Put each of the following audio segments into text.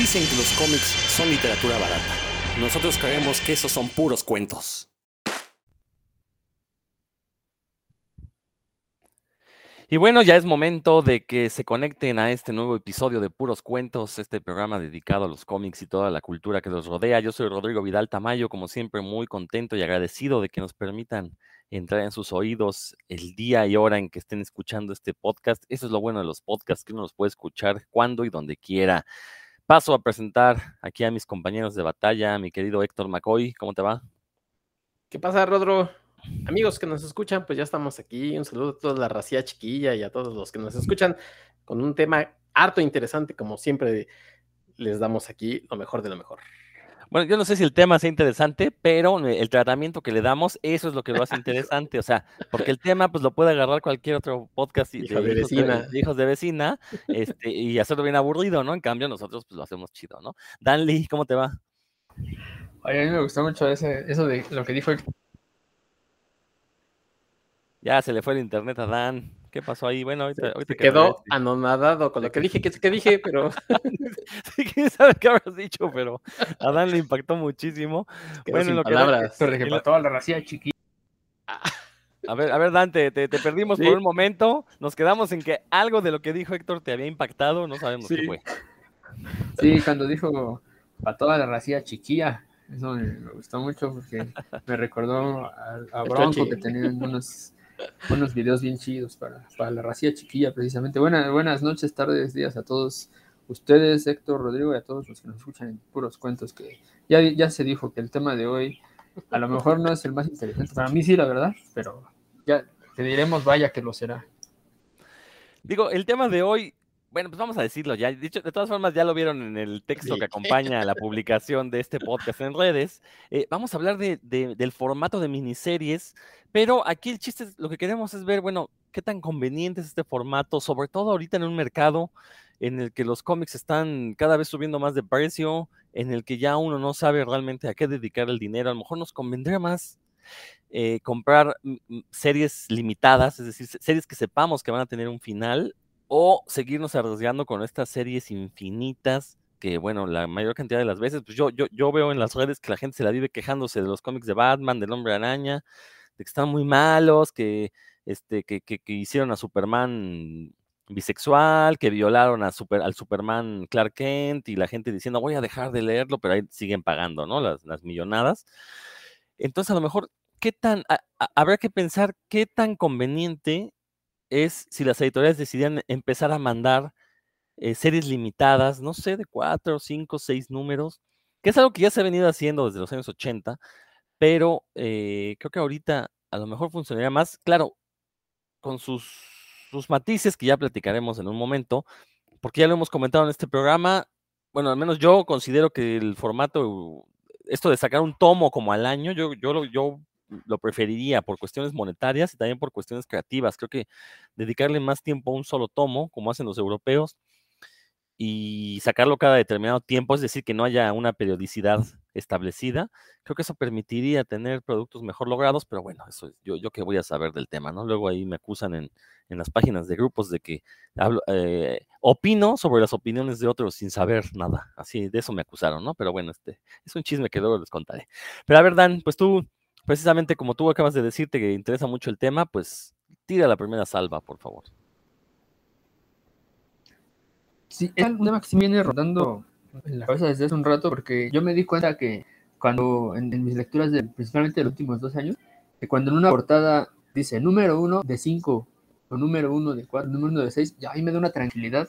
Dicen que los cómics son literatura barata. Nosotros creemos que esos son puros cuentos. Y bueno, ya es momento de que se conecten a este nuevo episodio de Puros Cuentos, este programa dedicado a los cómics y toda la cultura que los rodea. Yo soy Rodrigo Vidal Tamayo, como siempre muy contento y agradecido de que nos permitan entrar en sus oídos el día y hora en que estén escuchando este podcast. Eso es lo bueno de los podcasts, que uno los puede escuchar cuando y donde quiera. Paso a presentar aquí a mis compañeros de batalla, mi querido Héctor McCoy. ¿Cómo te va? ¿Qué pasa, Rodro? Amigos que nos escuchan, pues ya estamos aquí. Un saludo a toda la racía chiquilla y a todos los que nos escuchan con un tema harto interesante, como siempre les damos aquí lo mejor de lo mejor. Bueno, yo no sé si el tema sea interesante, pero el tratamiento que le damos, eso es lo que lo hace interesante. O sea, porque el tema, pues lo puede agarrar cualquier otro podcast de, de, vecina. hijos de vecina este, y hacerlo bien aburrido, ¿no? En cambio, nosotros, pues lo hacemos chido, ¿no? Danley, ¿cómo te va? Oye, a mí me gustó mucho ese, eso de lo que dijo ya se le fue el internet a Dan. ¿Qué pasó ahí? Bueno, ahorita, ahorita quedó anonadado con lo que dije, que, que dije, pero. sí, quién sabe qué habrás dicho, pero a Dan le impactó muchísimo. bueno, lo palabras. que. Que toda la racía chiquita. A ver, a ver, Dante, te, te perdimos por un momento. Nos quedamos en que algo de lo que dijo Héctor te había impactado, no sabemos qué fue. Sí, cuando dijo a toda la racía chiquilla, eso me, gustó mucho porque me recordó a, a Bronco que tenían unos unos videos bien chidos para, para la racía chiquilla, precisamente. Buenas, buenas noches, tardes, días a todos ustedes, Héctor, Rodrigo y a todos los que nos escuchan en puros cuentos, que ya, ya se dijo que el tema de hoy a lo mejor no es el más interesante. Para mí sí, la verdad, pero ya te diremos, vaya que lo será. Digo, el tema de hoy bueno, pues vamos a decirlo ya. Dicho, de todas formas, ya lo vieron en el texto que acompaña a la publicación de este podcast en redes. Eh, vamos a hablar de, del formato de miniseries, pero aquí el chiste, es, lo que queremos es ver, bueno, qué tan conveniente es este formato, sobre todo ahorita en un mercado en el que los cómics están cada vez subiendo más de precio, en el que ya uno no sabe realmente a qué dedicar el dinero. A lo mejor nos convendría más eh, comprar series limitadas, es decir, series que sepamos que van a tener un final o seguirnos arriesgando con estas series infinitas que, bueno, la mayor cantidad de las veces, pues yo, yo, yo veo en las redes que la gente se la vive quejándose de los cómics de Batman, del Hombre Araña, de que están muy malos, que, este, que, que, hicieron a Superman bisexual, que violaron a super, al Superman Clark Kent y la gente diciendo voy a dejar de leerlo, pero ahí siguen pagando, ¿no? Las, las millonadas. Entonces, a lo mejor, ¿qué tan, habrá que pensar qué tan conveniente es si las editoriales decidían empezar a mandar eh, series limitadas, no sé, de cuatro, cinco, seis números, que es algo que ya se ha venido haciendo desde los años 80, pero eh, creo que ahorita a lo mejor funcionaría más, claro, con sus, sus matices que ya platicaremos en un momento, porque ya lo hemos comentado en este programa, bueno, al menos yo considero que el formato, esto de sacar un tomo como al año, yo, yo, yo lo preferiría por cuestiones monetarias y también por cuestiones creativas. Creo que dedicarle más tiempo a un solo tomo, como hacen los europeos, y sacarlo cada determinado tiempo, es decir, que no haya una periodicidad establecida, creo que eso permitiría tener productos mejor logrados, pero bueno, eso es, yo, yo que voy a saber del tema, ¿no? Luego ahí me acusan en, en las páginas de grupos de que hablo, eh, opino sobre las opiniones de otros sin saber nada, así de eso me acusaron, ¿no? Pero bueno, este es un chisme que luego les contaré. Pero a ver, Dan, pues tú, precisamente como tú acabas de decirte que interesa mucho el tema, pues tira la primera salva, por favor. Sí, es un tema que sí viene rodando en la cabeza desde hace un rato, porque yo me di cuenta que cuando en, mis lecturas, de, principalmente de los últimos dos años, que cuando en una portada dice número uno de cinco, o número uno de cuatro, número uno de seis, ya ahí me da una tranquilidad.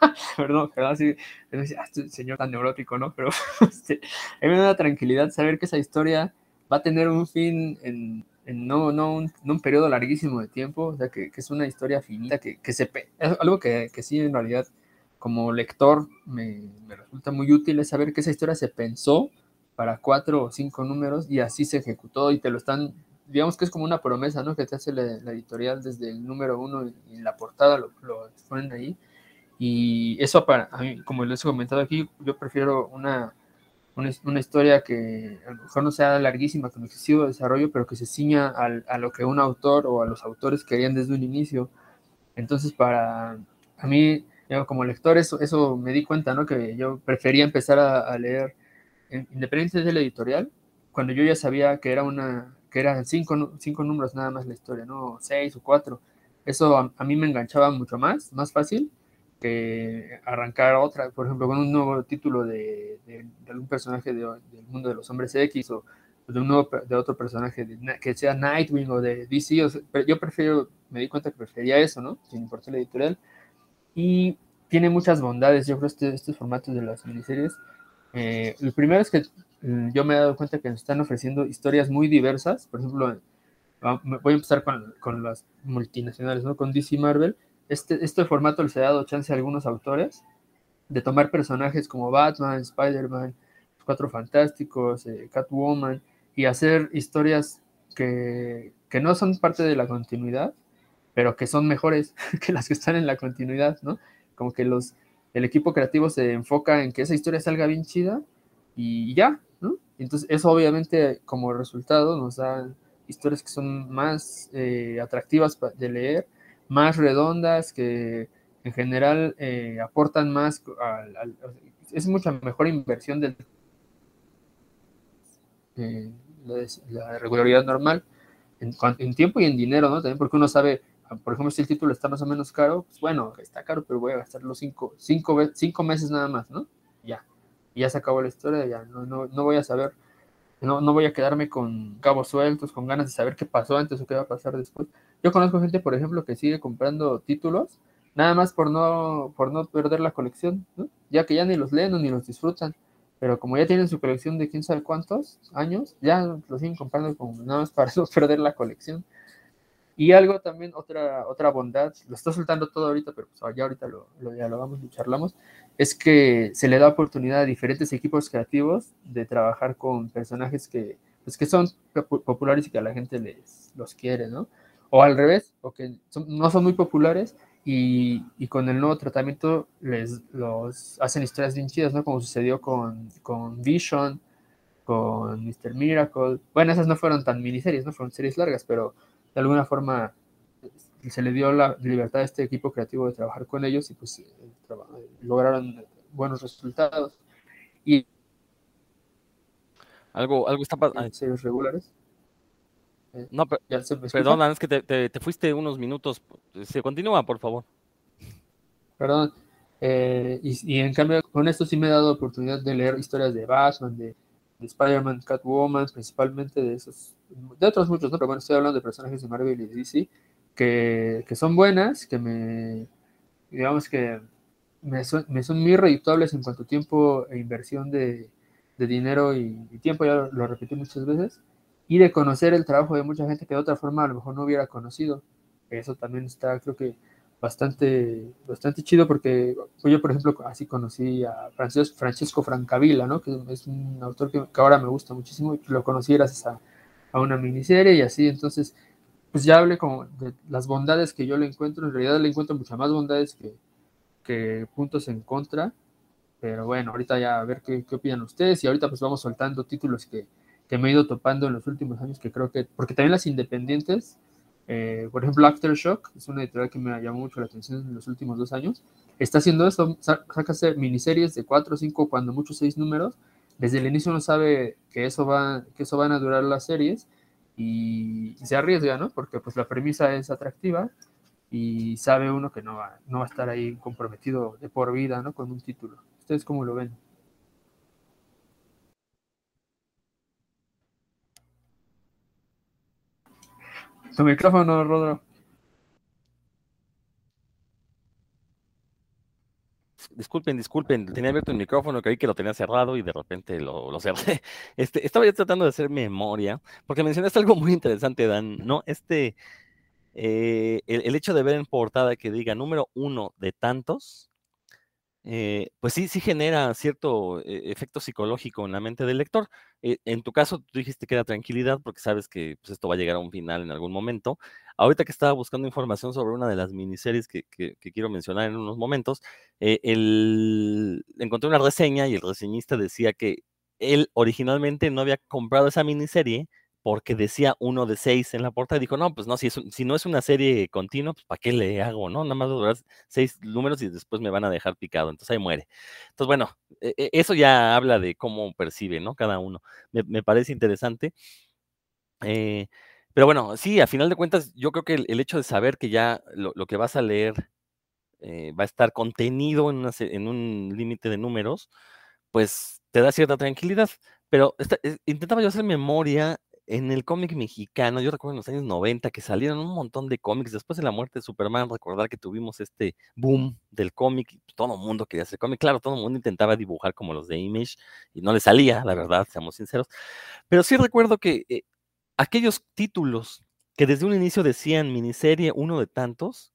perdón, perdón, sí, ah, este señor tan neurótico, ¿no? Pero este, a mí me da una tranquilidad saber que esa historia va a tener un fin en, no, no, un, periodo larguísimo de tiempo, o sea, que, es una historia finita, que, que se, es algo que, que, sí en realidad como lector me, me, resulta muy útil es saber que esa historia se pensó para cuatro o cinco números y así se ejecutó y te lo están, digamos que es como una promesa, ¿no? Que te hace la, editorial desde el número uno y, la portada lo, lo ponen ahí. Y eso para como les he comentado aquí, yo prefiero una una, historia que a lo mejor no sea larguísima, con excesivo desarrollo, pero que se ciña al, a lo que un autor o a los autores querían desde un inicio. Entonces, para a mí, Yo como lector eso, eso me di cuenta, ¿no? Que yo prefería empezar a, leer, independientemente del editorial, cuando yo ya sabía que era una, que eran cinco, cinco números nada más la historia, ¿no? Seis o cuatro. Eso a, mí me enganchaba mucho más, más fácil que arrancar otra, por ejemplo, con un nuevo título de, de, algún personaje del mundo de los hombres X o de un nuevo de otro personaje que sea Nightwing o de DC. yo prefiero, me di cuenta que prefería eso, ¿no? Sin importar la editorial. Y tiene muchas bondades, yo creo, este, estos formatos de las miniseries. Eh, el primero es que mm, yo me he dado cuenta que nos están ofreciendo historias muy diversas. Por ejemplo, voy a empezar con, con las multinacionales, ¿no? Con DC Marvel. Este, este formato les ha dado chance a algunos autores de tomar personajes como Batman, Spider-Man, Cuatro Fantásticos, eh, Catwoman, y hacer historias que, que, no son parte de la continuidad, pero que son mejores que las que están en la continuidad, ¿no? Como que los, el equipo creativo se enfoca en que esa historia salga bien chida y ya, ¿no? Entonces eso obviamente como resultado nos da historias que son más eh, atractivas de leer, más redondas, que en general eh, aportan más, es mucha mejor inversión del eh, la, regularidad normal en, tiempo y en dinero, ¿no? También porque uno sabe, ah, por ejemplo, si el título está más o menos caro, pues bueno, está caro, pero voy a gastar los cinco, cinco, cinco meses nada más, ¿no? Ya, ya se acabó la historia, ya no, no, no voy a saber, no, no voy a quedarme con cabos sueltos, con ganas de saber qué pasó antes o qué va a pasar después. Yo conozco gente, por ejemplo, que sigue comprando títulos nada más por no, por no perder la colección, ¿no? ya que ya ni los leen ni los disfrutan pero como ya tienen su colección de quién sabe cuántos años, ya lo siguen comprando como nada más para no perder la colección. Y algo también, otra, otra bondad, lo estoy soltando todo ahorita, pero pues ya ahorita lo, lo dialogamos y charlamos, es que se le da oportunidad a diferentes equipos creativos de trabajar con personajes que, pues que son populares y que a la gente les, los quiere, ¿no? O al revés, o que no son muy populares y, y, con el nuevo tratamiento les los hacen historias bien chidas, ¿no? Como sucedió con, con Vision, con Mr. Miracle. Bueno, esas no fueron tan miniseries, no fueron series largas, pero de alguna forma se le dio la libertad a este equipo creativo de trabajar con ellos y pues eh, lograron buenos resultados. Y algo, algo está pasando. Series regulares. No, pero, perdón, es que te, fuiste unos minutos. Se continúa, por favor. Perdón. Eh, y, en cambio, con esto sí me he dado oportunidad de leer historias de Batman, de, Spider-Man, Catwoman, principalmente de esos, de otros muchos, ¿no? Pero bueno, estoy hablando de personajes de Marvel y DC que, que son buenas, que me, digamos que me son, me son muy redituables en cuanto a tiempo e inversión de, de dinero y, y, tiempo, ya lo repetí muchas veces y de conocer el trabajo de mucha gente que de otra forma a lo mejor no hubiera conocido. Eso también está, creo que, bastante, bastante chido porque yo, por ejemplo, así conocí a Francisco, Francesco Francavilla, ¿no? que es un autor que, ahora me gusta muchísimo y lo conocí gracias a, a, una miniserie y así, entonces, pues ya hablé como de las bondades que yo le encuentro, en realidad le encuentro muchas más bondades que, que puntos en contra, pero bueno, ahorita ya a ver qué, qué opinan ustedes y ahorita pues vamos soltando títulos que, que me he ido topando en los últimos años, que creo que, porque también las independientes, eh, por ejemplo, Aftershock, es una editorial que me llamó mucho la atención en los últimos dos años, está haciendo eso, saca miniseries de cuatro, cinco, cuando muchos seis números, desde el inicio uno sabe que eso, va, que eso van a durar las series y, se arriesga, ¿no? Porque pues la premisa es atractiva y sabe uno que no va, no va a estar ahí comprometido de por vida, ¿no? Con un título. ¿Ustedes cómo lo ven? Tu micrófono, Rodro. Disculpen, disculpen, tenía abierto el micrófono, creí que lo tenía cerrado y de repente lo, cerré. Este, estaba ya tratando de hacer memoria, porque mencionaste algo muy interesante, Dan, ¿no? Este, eh, el, hecho de ver en portada que diga número uno de tantos, eh, pues sí, sí genera cierto eh, efecto psicológico en la mente del lector. Eh, en tu caso, tú dijiste que era tranquilidad porque sabes que pues, esto va a llegar a un final en algún momento. Ahorita que estaba buscando información sobre una de las miniseries que, quiero mencionar en unos momentos, el, encontré una reseña y el reseñista decía que él originalmente no había comprado esa miniserie porque decía uno de seis en la portada, dijo, no, pues no, si, si no es una serie continua, pues ¿para qué le hago, no? Nada más durar seis números y después me van a dejar picado, entonces ahí muere. Entonces, bueno, e, e, eso ya habla de cómo percibe, ¿no? Cada uno. Me, parece interesante. Eh, pero bueno, sí, a final de cuentas, yo creo que el, hecho de saber que ya lo, que vas a leer eh, va a estar contenido en, en un límite de números, pues te da cierta tranquilidad. Pero intentaba yo hacer memoria en el cómic mexicano, yo recuerdo en los años 90 que salieron un montón de cómics, después de la muerte de Superman, recordar que tuvimos este boom del cómic, todo el mundo quería hacer cómic, claro, todo el mundo intentaba dibujar como los de Image y no le salía, la verdad, seamos sinceros, pero sí recuerdo que eh, aquellos títulos que desde un inicio decían miniserie uno de tantos,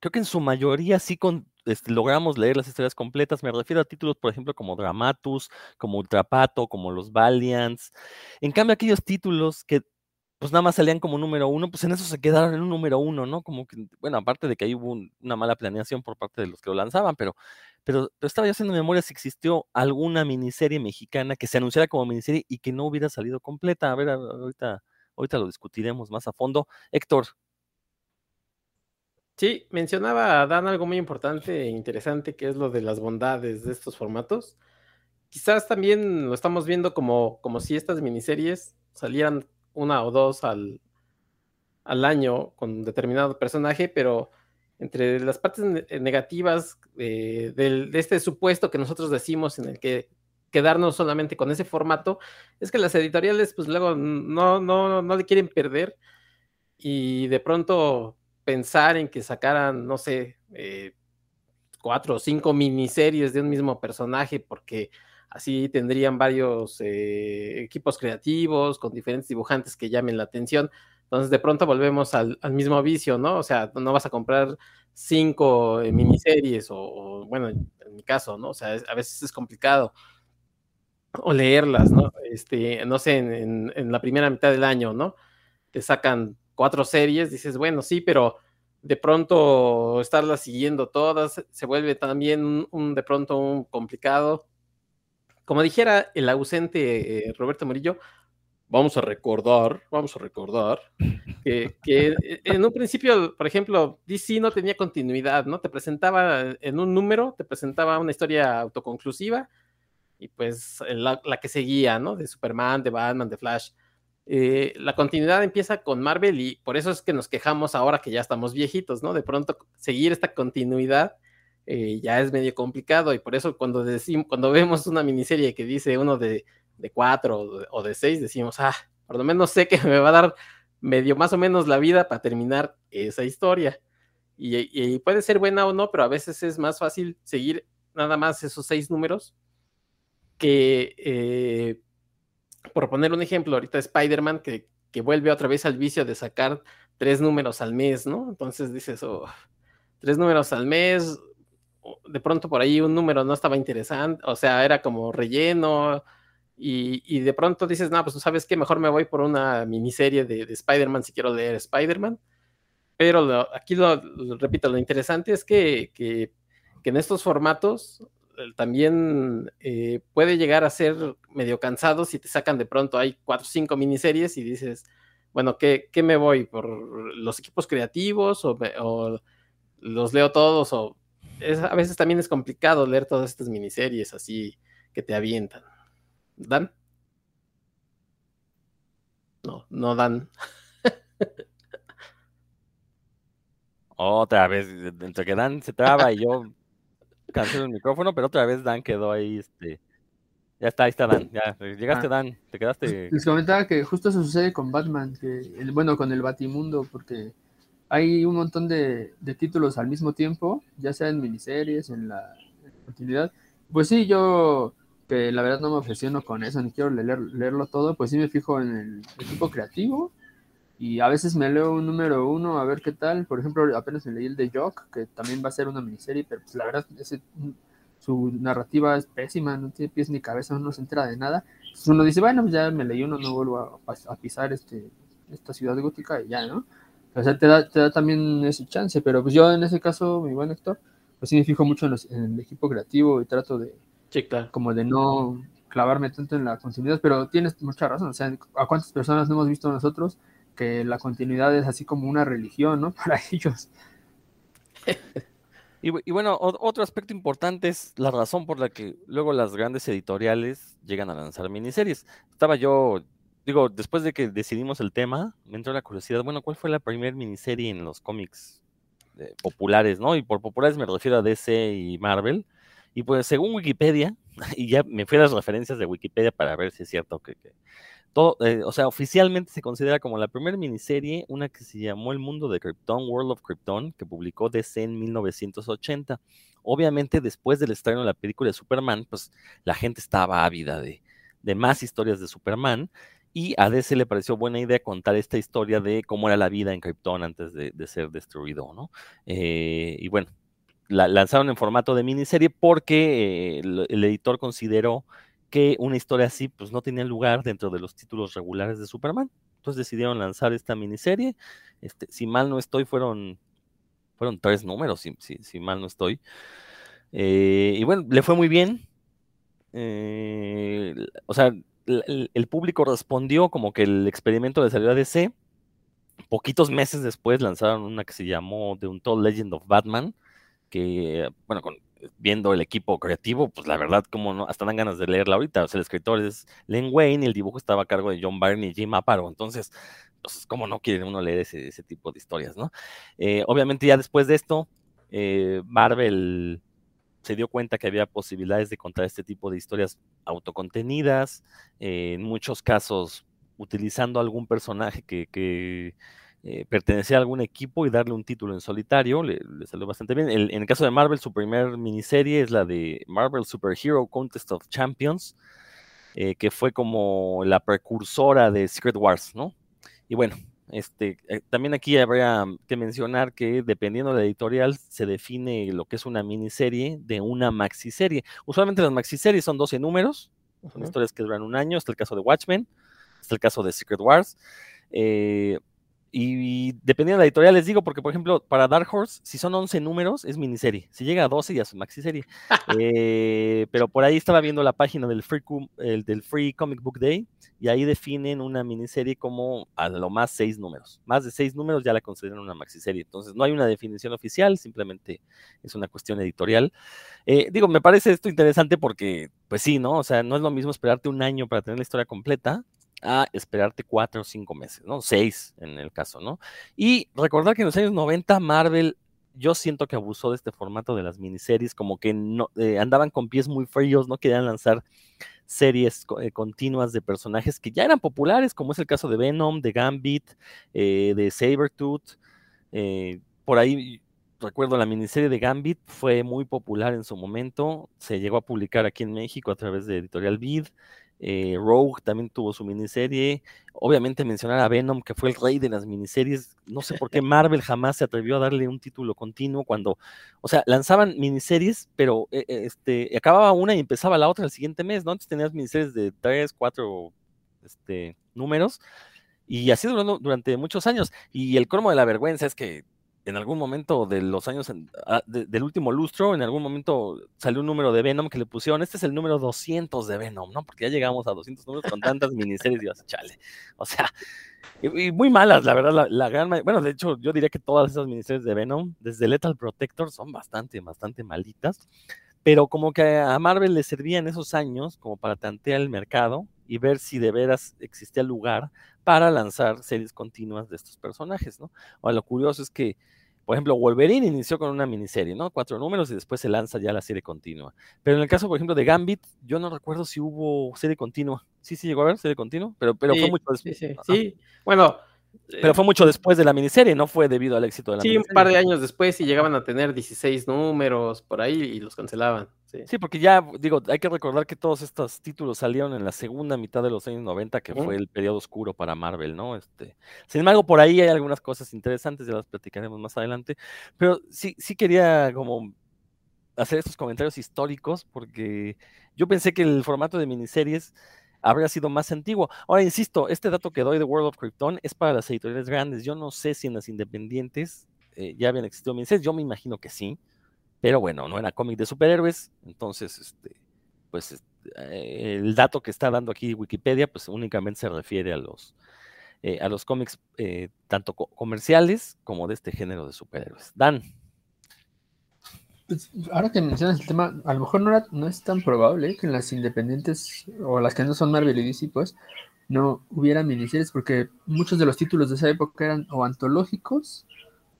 creo que en su mayoría sí con, este, logramos leer las historias completas. Me refiero a títulos, por ejemplo, como Dramatus, como Ultrapato, como Los Valiants. En cambio, aquellos títulos que pues nada más salían como número uno, pues en eso se quedaron en un número uno, ¿no? Como que, bueno, aparte de que ahí hubo una mala planeación por parte de los que lo lanzaban, pero, pero, estaba yo haciendo memoria si existió alguna miniserie mexicana que se anunciara como miniserie y que no hubiera salido completa. A ver, ahorita, ahorita lo discutiremos más a fondo. Héctor, Sí, mencionaba Dan algo muy importante e interesante, que es lo de las bondades de estos formatos. Quizás también lo estamos viendo como, como si estas miniseries salieran una o dos al, al año con determinado personaje, pero entre las partes negativas de, de, este supuesto que nosotros decimos en el que quedarnos solamente con ese formato, es que las editoriales pues luego no, no, no le quieren perder y de pronto pensar en que sacaran, no sé, eh, cuatro o cinco miniseries de un mismo personaje, porque así tendrían varios eh, equipos creativos con diferentes dibujantes que llamen la atención. Entonces, de pronto volvemos al, mismo vicio, ¿no? O sea, no vas a comprar cinco eh, miniseries o, bueno, en mi caso, ¿no? O sea, a veces es complicado o leerlas, ¿no? Este, no sé, en, en la primera mitad del año, ¿no? Te sacan cuatro series, dices, bueno, sí, pero de pronto estarlas siguiendo todas se vuelve también un, de pronto un complicado. Como dijera el ausente eh, Roberto Murillo, vamos a recordar, vamos a recordar que, que, en un principio, por ejemplo, DC no tenía continuidad, ¿no? Te presentaba en un número, te presentaba una historia autoconclusiva y pues la, la que seguía, ¿no? De Superman, de Batman, de Flash. Eh, la continuidad empieza con Marvel y por eso es que nos quejamos ahora que ya estamos viejitos, ¿no? De pronto seguir esta continuidad eh, ya es medio complicado y por eso cuando decimos, cuando vemos una miniserie que dice uno de, cuatro o de, seis, decimos, ah, por lo menos sé que me va a dar medio más o menos la vida para terminar esa historia. Y, puede ser buena o no, pero a veces es más fácil seguir nada más esos seis números que eh, por poner un ejemplo, ahorita Spider-Man que, que, vuelve otra vez al vicio de sacar tres números al mes, ¿no? Entonces dices, oh, tres números al mes, de pronto por ahí un número no estaba interesante, o sea, era como relleno, y, y de pronto dices, no, pues sabes qué, mejor me voy por una miniserie de, de Spider-Man si quiero leer Spider-Man. Pero aquí lo, repito, lo interesante es que, que, que en estos formatos también eh, puede llegar a ser medio cansado si te sacan de pronto, hay cuatro o cinco miniseries y dices, bueno, ¿qué, ¿qué, me voy? ¿Por los equipos creativos o, los leo todos? O a veces también es complicado leer todas estas miniseries así que te avientan. ¿Dan? No, no dan. Otra vez, entre que Dan se traba y yo cancelo el micrófono, pero otra vez Dan quedó ahí, este... Ya está, ahí está Dan, ya, llegaste ah. Dan, te quedaste... Les comentaba que justo eso sucede con Batman, que bueno, con el Batimundo, porque hay un montón de, títulos al mismo tiempo, ya sea en miniseries, en la, continuidad. Pues sí, yo que la verdad no me obsesiono con eso, ni quiero leer, leerlo todo, pues sí me fijo en el equipo creativo y a veces me leo un número uno a ver qué tal. Por ejemplo, apenas me leí el de Jock, que también va a ser una miniserie, pero pues la verdad ese, su narrativa es pésima, no tiene pies ni cabeza, no se entera de nada. Entonces uno dice, bueno, pues ya me leí uno, no vuelvo a, pisar este, esta ciudad gótica y ya, ¿no? O sea, te da, te da también ese chance, pero pues yo en ese caso, mi buen Héctor, pues sí me fijo mucho en, el equipo creativo y trato de, como de no clavarme tanto en la continuidad, pero tienes mucha razón. O sea, ¿a cuántas personas hemos visto nosotros que la continuidad es así como una religión, ¿no? Para ellos. Y, bueno, otro aspecto importante es la razón por la que luego las grandes editoriales llegan a lanzar miniseries. Estaba yo, digo, después de que decidimos el tema, me entró la curiosidad, bueno, ¿cuál fue la primera miniserie en los cómics eh, populares, no? Y por populares me refiero a DC y Marvel. Y pues según Wikipedia, y ya me fui a las referencias de Wikipedia para ver si es cierto que, eh, o sea, oficialmente se considera como la primera miniserie, una que se llamó El Mundo de Krypton, World of Krypton, que publicó DC en 1980. Obviamente, después del estreno de la película de Superman, pues la gente estaba ávida de, de más historias de Superman. Y a DC le pareció buena idea contar esta historia de cómo era la vida en Krypton antes de, ser destruido, ¿no? Eh, y bueno, la lanzaron en formato de miniserie porque eh, el, editor consideró que una historia así pues no tenía lugar dentro de los títulos regulares de Superman. Entonces decidieron lanzar esta miniserie. Este, si mal no estoy, fueron, fueron tres números, si, si, mal no estoy. Eh, y bueno, le fue muy bien. Eh, o sea, el, público respondió como que el experimento le salió a DC. Poquitos meses después lanzaron una que se llamó The Untold Legend of Batman, que, bueno, con viendo el equipo creativo, pues la verdad, como no, hasta dan ganas de leerla ahorita. O sea, el escritor es Len Wayne y el dibujo estaba a cargo de John Byrne y Jim Aparo. Entonces, pues, ¿cómo no quiere uno leer ese, tipo de historias, no? Eh, obviamente, ya después de esto, eh, Marvel se dio cuenta que había posibilidades de contar este tipo de historias autocontenidas, eh, en muchos casos utilizando algún personaje que eh, pertenecer a algún equipo y darle un título en solitario, le, salió bastante bien. en el caso de Marvel, su primer miniserie es la de Marvel Superhero Contest of Champions, eh, que fue como la precursora de Secret Wars, ¿no? Y bueno, este, eh, también aquí habría que mencionar que dependiendo de la editorial se define lo que es una miniserie de una maxiserie. Usualmente las maxiseries son 12 números, son historias que duran un año, está el caso de Watchmen, está el caso de Secret Wars. Eh, y, dependiendo de la editorial, les digo, porque por ejemplo, para Dark Horse, si son 11 números, es miniserie. Si llega a 12, ya es maxiserie. eh, pero por ahí estaba viendo la página del Free, el, del Free Comic Book Day y ahí definen una miniserie como a lo más 6 números. Más de 6 números ya la consideran una maxiserie. Entonces, no hay una definición oficial, simplemente es una cuestión editorial. Eh, digo, me parece esto interesante porque, pues sí, ¿no? O sea, no es lo mismo esperarte un año para tener la historia completa a esperarte cuatro o cinco meses, ¿no? Seis en el caso, ¿no? Y recordar que en los años 90 Marvel, yo siento que abusó de este formato de las miniseries, como que no, eh, andaban con pies muy fríos, no querían lanzar series eh, continuas de personajes que ya eran populares, como es el caso de Venom, de Gambit, eh, de Sabertooth. por ahí recuerdo la miniserie de Gambit fue muy popular en su momento, se llegó a publicar aquí en México a través de Editorial Vid. Eh, Rogue también tuvo su miniserie. Obviamente mencionar a Venom, que fue el rey de las miniseries. No sé por qué Marvel jamás se atrevió a darle un título continuo cuando, o sea, lanzaban miniseries, pero eh, eh, este, acababa una y empezaba la otra el siguiente mes, ¿no? Antes tenías miniseries de tres, cuatro este, números. Y así duró durante muchos años. Y el cromo de la vergüenza es que en algún momento de los años ah, del último lustro, en algún momento salió un número de Venom que le pusieron, este es el número 200 de Venom, ¿no? Porque ya llegamos a 200 números con tantas miniseries y vas, chale. O sea, y, muy malas, la verdad, la, gran bueno, de hecho, yo diría que todas esas miniseries de Venom, desde Lethal Protector, son bastante, bastante malitas, pero como que a Marvel le servían esos años como para tantear el mercado y ver si de veras existía lugar para lanzar series continuas de estos personajes, ¿no? O lo curioso es que por ejemplo, Wolverine inició con una miniserie, ¿no? Cuatro números y después se lanza ya la serie continua. Pero en el caso, por ejemplo, de Gambit, yo no recuerdo si hubo serie continua. Sí, sí llegó a haber serie continua, pero, pero fue mucho después. Sí, sí. Bueno, pero fue mucho después de la miniserie, no fue debido al éxito de la miniserie. Sí, un par de años después y llegaban a tener 16 números por ahí y los cancelaban. Sí. porque ya, digo, hay que recordar que todos estos títulos salieron en la segunda mitad de los años 90, que fue el periodo oscuro para Marvel, ¿no? Este, sin embargo, por ahí hay algunas cosas interesantes, ya las platicaremos más adelante, pero sí, sí quería como hacer estos comentarios históricos, porque yo pensé que el formato de miniseries habría sido más antiguo. Ahora, insisto, este dato que doy de World of Krypton es para las editoriales grandes. Yo no sé si en las independientes eh, ya habían existido miniseries, yo me imagino que sí, pero bueno, no era cómic de superhéroes, entonces, este, pues eh, el dato que está dando aquí Wikipedia, pues únicamente se refiere a los, eh, a los cómics eh, tanto comerciales como de este género de superhéroes. Dan. Pues, ahora que mencionas el tema, a lo mejor no, no es tan probable que en las independientes o las que no son Marvel y DC, pues, no hubiera miniseries, porque muchos de los títulos de esa época eran o antológicos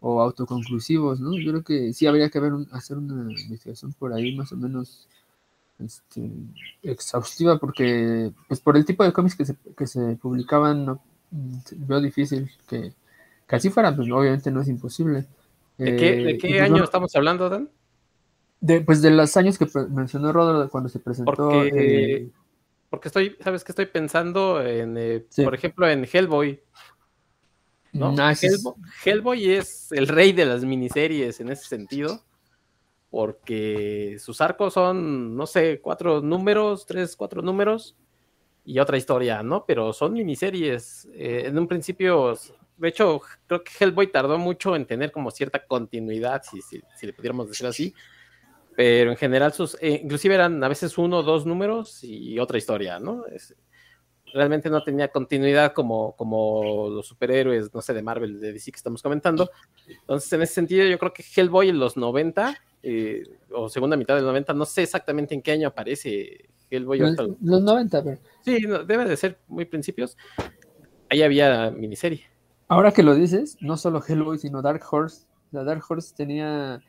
o autoconclusivos, ¿no? Yo creo que sí habría que haber hacer una investigación por ahí más o menos este, exhaustiva, porque pues por el tipo de cómics que se, que se publicaban, no, veo difícil que, que así fuera, pues obviamente no es imposible. ¿De qué, de qué pues, año estamos hablando, Dan? De, pues de los años que mencionó Rodro cuando se presentó. Porque, eh, porque estoy, ¿sabes qué estoy pensando? En, eh, por ejemplo, en Hellboy. ¿no? Hellboy, es el rey de las miniseries en ese sentido, porque sus arcos son, no sé, cuatro números, tres, cuatro números y otra historia, ¿no? Pero son miniseries. Eh, en un principio, de hecho, creo que Hellboy tardó mucho en tener como cierta continuidad, si, si, le pudiéramos decir así. Pero en general, sus, eh, inclusive eran a veces uno o dos números y otra historia, ¿no? Es, realmente no tenía continuidad como, como los superhéroes, no sé, de Marvel, de DC que estamos comentando. Entonces, en ese sentido, yo creo que Hellboy en los 90, eh, o segunda mitad del 90, no sé exactamente en qué año aparece Hellboy. Los, los 90, pero... Sí, debe de ser muy principios. Ahí había miniserie. Ahora que lo dices, no solo Hellboy, sino Dark Horse. La Dark Horse tenía,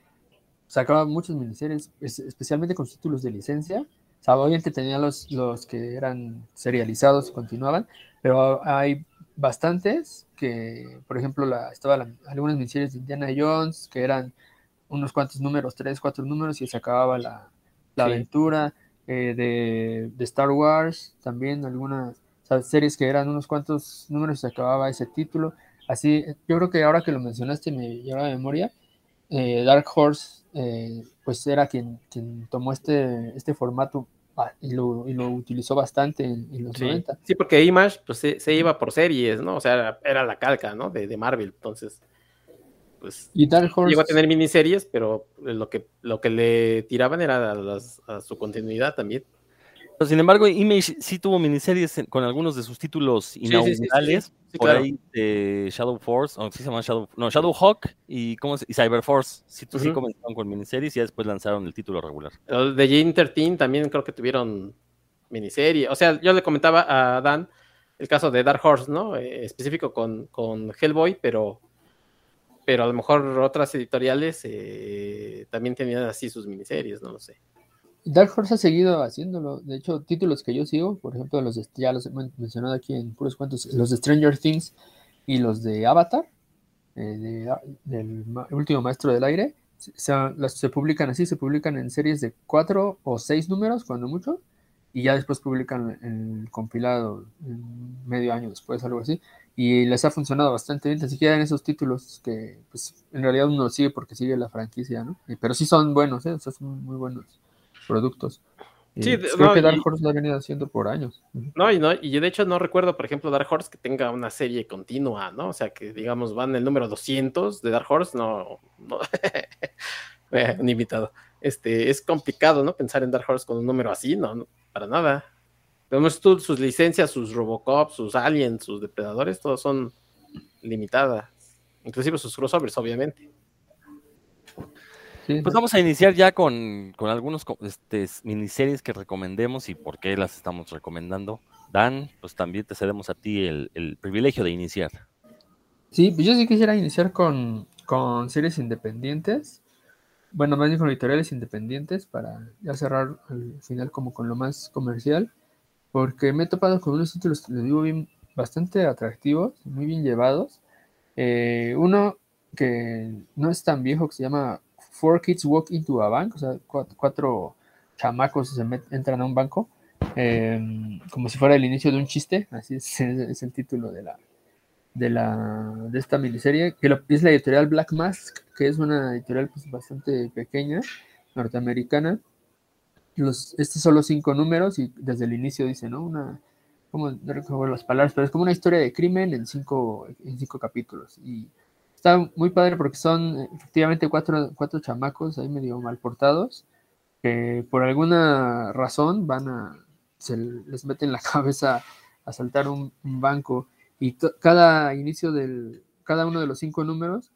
sacaba muchas miniseries, especialmente con títulos de licencia obviamente tenía los, los que eran serializados y continuaban, pero hay bastantes que, por ejemplo, la, estaban algunas miniseries de Indiana Jones, que eran unos cuantos números, tres, cuatro números, y se acababa la, aventura. Eh, de, Star Wars, también algunas series que eran unos cuantos números y se acababa ese título. Así, yo creo que ahora que lo mencionaste me lleva a memoria. Eh, Dark Horse, eh, pues era quien, quien tomó este, este formato y lo, y lo utilizó bastante en, los sí. 90. Sí, porque Image pues, se, iba por series, ¿no? O sea, era, la calca, ¿no? De, de, Marvel, entonces, pues... Y Dark Horse... Llegó a tener miniseries, pero lo que, lo que le tiraban era a, su continuidad también. Sin embargo, Image sí tuvo miniseries con algunos de sus títulos inaugurales por ahí de Shadow Force, o sí se llama Shadow, no, Shadow Hawk y, ¿cómo se, y Cyber Force. Sí, sí comenzaron con miniseries y ya después lanzaron el título regular. De J-13 también creo que tuvieron miniserie. O sea, yo le comentaba a Dan el caso de Dark Horse, ¿no? Eh, específico con, con, Hellboy, pero, pero a lo mejor otras editoriales eh, también tenían así sus miniseries, no lo sé. Dark Horse ha seguido haciéndolo. De hecho, títulos que yo sigo, por ejemplo, los de, ya los he mencionado aquí en puros cuentos, los de Stranger Things y los de Avatar, eh, del último maestro del aire, se, se, publican así, se publican en series de cuatro o seis números, cuando mucho, y ya después publican el compilado medio año después, algo así, y les ha funcionado bastante bien, así que eran esos títulos que pues en realidad uno sigue porque sigue la franquicia, ¿no? Pero sí son buenos, ¿eh? son muy buenos productos. Sí, pues, creo que Dark Horse lo ha venido haciendo por años. No y, no, y de hecho no recuerdo, por ejemplo, Dark Horse que tenga una serie continua, ¿no? O sea, que digamos van el número 200 de Dark Horse, no, no. un invitado. Este, es complicado, ¿no? Pensar en Dark Horse con un número así, no, para nada. Vemos tú sus licencias, sus Robocop, sus Aliens, sus Depredadores, todos son limitadas. Inclusive sus crossovers, obviamente pues vamos a iniciar ya con, con algunos este, miniseries que recomendemos y por qué las estamos recomendando. Dan, pues también te cedemos a ti el, el privilegio de iniciar. Sí, pues yo sí quisiera iniciar con, con series independientes. Bueno, más bien con editoriales independientes para ya cerrar al final como con lo más comercial. Porque me he topado con unos títulos, les digo, bien, bastante atractivos, muy bien llevados. Eh, uno que no es tan viejo, que se llama Four Kids Walk into a Bank, o sea, cuatro, chamacos se entran a un banco, em, como si fuera el inicio de un chiste, así es, el título de la, de la de esta miniserie, que es la editorial Black Mask, que es una editorial pues, bastante pequeña, norteamericana. Los, estos son los cinco números y desde el inicio dice, ¿no? Una, como no recuerdo las palabras, pero es como una historia de crimen en cinco, en cinco capítulos. Y está muy padre porque son efectivamente cuatro, cuatro chamacos ahí medio mal portados que por alguna razón van a, se les mete en la cabeza asaltar un, un banco y cada inicio del, cada uno de los cinco números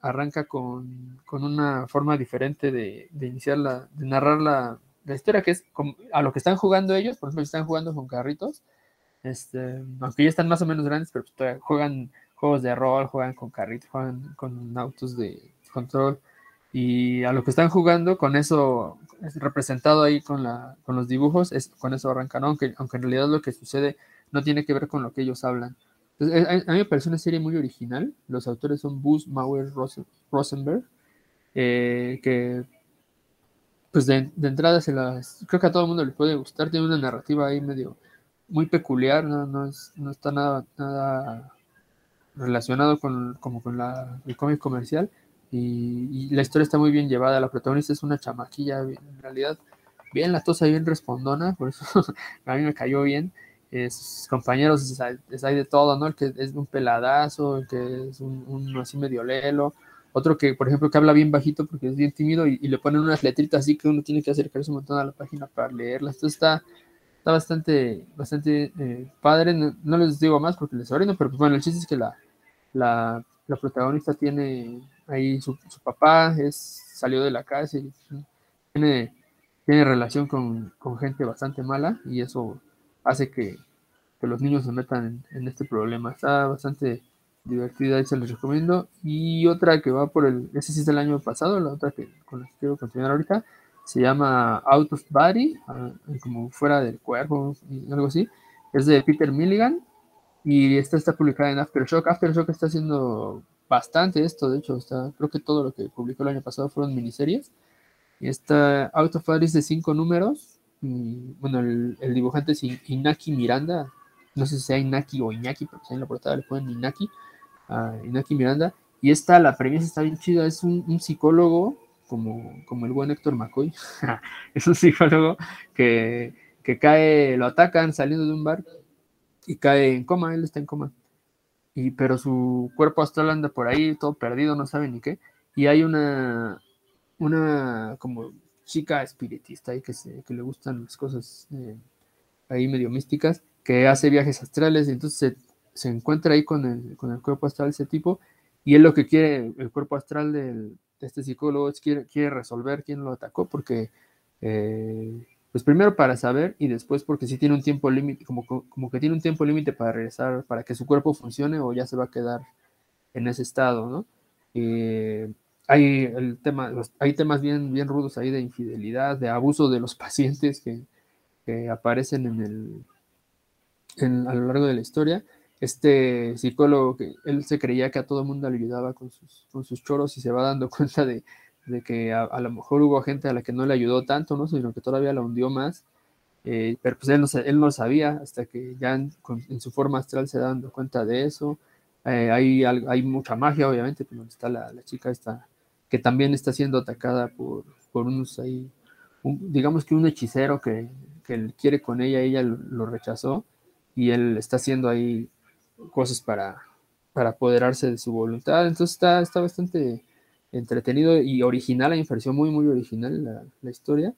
arranca con, con una forma diferente de, de iniciar la, de narrar la, la historia, que es a lo que están jugando ellos, por ejemplo, están jugando con carritos, este, aunque ya están más o menos grandes, pero pues juegan juegos de rol, juegan con carritos, juegan con autos de control, y a lo que están jugando, con eso es representado ahí con, los dibujos, es, con eso arrancan, aunque, aunque en realidad lo que sucede no tiene que ver con lo que ellos hablan. A, mí me parece una serie muy original. Los autores son Buzz Mauer Rosenberg, eh, que pues de, entrada se las, creo que a todo el mundo le puede gustar, tiene una narrativa ahí medio muy peculiar, no, no, es, no está nada relacionado con, como con la, el cómic comercial y, la historia está muy bien llevada, la protagonista es una chamaquilla, en realidad bien latosa y bien respondona, por eso a mí me cayó bien, sus compañeros es, hay de todo, ¿no? El que es un peladazo, el que es un, así medio lelo, otro que, por ejemplo, que habla bien bajito porque es bien tímido y, le ponen unas letritas así que uno tiene que acercarse un montón a la página para leerlas. Entonces está, está bastante, bastante eh, padre. No, les digo más porque les orino, pero pues bueno, el chiste es que la, la, la protagonista tiene ahí su, su, papá, es, salió de la y tiene, tiene relación con, con gente bastante mala y eso hace que, que los niños se metan en, en este problema. Está bastante divertida y se les recomiendo. Y otra que va por el, ese sí es del año pasado, la otra que con la que quiero continuar ahorita, se llama Out of Body, ah, como fuera del cuerpo, algo así. Es de Peter Milligan y esta está publicada en Aftershock. Aftershock está haciendo bastante esto, de hecho, está, creo que todo lo que publicó el año pasado fueron miniseries. Y esta Out of Body es de cinco números. Bueno, el, dibujante es Inaki Miranda. No sé si sea Inaki o Iñaki, pero en la portada le ponen Inaki a Inaki Miranda. Y esta, la premisa está bien chida, es un, psicólogo, como, como el buen Héctor McCoy, es un psicólogo que, que cae, lo atacan saliendo de un bar y cae en coma, él está en coma. Y, pero su cuerpo astral anda por ahí, todo perdido, no sabe ni qué. Y hay una, una como chica espiritista ahí que, se, que le gustan las cosas eh, ahí medio místicas, que hace viajes astrales y entonces se, se encuentra ahí con el, con el cuerpo astral de ese tipo y él lo que quiere, el cuerpo astral del, de este psicólogo quiere, quiere resolver quién lo atacó porque, eh, pues primero para saber y después porque si tiene un tiempo límite, como, como que tiene un tiempo límite para regresar, para que su cuerpo funcione o ya se va a quedar en ese estado, ¿no? hay, el tema, hay temas bien, bien rudos ahí de infidelidad, de abuso de los pacientes que, aparecen en el, a lo largo de la historia este psicólogo que él se creía que a todo mundo le ayudaba con sus, con sus choros y se va dando cuenta de, que a, lo mejor hubo gente a la que no le ayudó tanto, ¿no? sino que todavía la hundió más. Eh, pero pues él no, él no lo sabía hasta que ya en, su forma astral se da dando cuenta de eso. Eh, hay, hay mucha magia, obviamente, pero está la, chica esta, que también está siendo atacada por, por unos ahí, digamos que un hechicero que, que quiere con ella, ella lo, lo rechazó y él está haciendo ahí cosas para, para apoderarse de su voluntad. Entonces está, está bastante entretenido y original, la inversión muy, muy original la, la historia.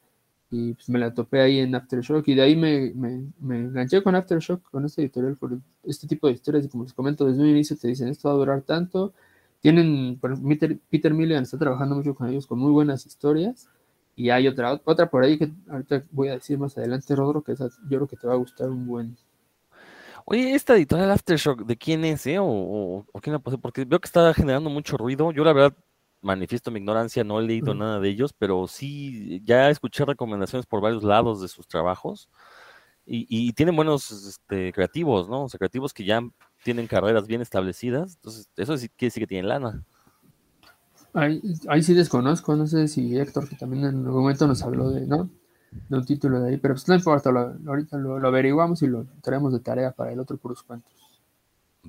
Y pues me la topé ahí en Aftershock y de ahí me, me, me, enganché con Aftershock, con este editorial, por este tipo de historias. Y como les comento, desde un inicio te dicen esto va a durar tanto. Tienen, Peter, Peter Milligan está trabajando mucho con ellos con muy buenas historias. Y hay otra, otra por ahí que ahorita voy a decir más adelante, Rodro, que esa, yo creo que te va a gustar un buen, Oye, esta editorial Aftershock, ¿de quién es, eh? ¿O, quién la posee? Porque veo que está generando mucho ruido. Yo, la verdad, manifiesto mi ignorancia, no he leído nada de ellos, pero sí, ya escuché recomendaciones por varios lados de sus trabajos. Y, tienen buenos este, creativos, ¿no? O sea, creativos que ya tienen carreras bien establecidas. Entonces, eso sí quiere decir que tienen lana. Ahí, ahí sí desconozco, no sé si Héctor, que también en algún momento nos habló de, ¿no? De un título de ahí, pero pues no importa, lo, ahorita lo, averiguamos y lo traemos de tarea para el otro puros cuentos.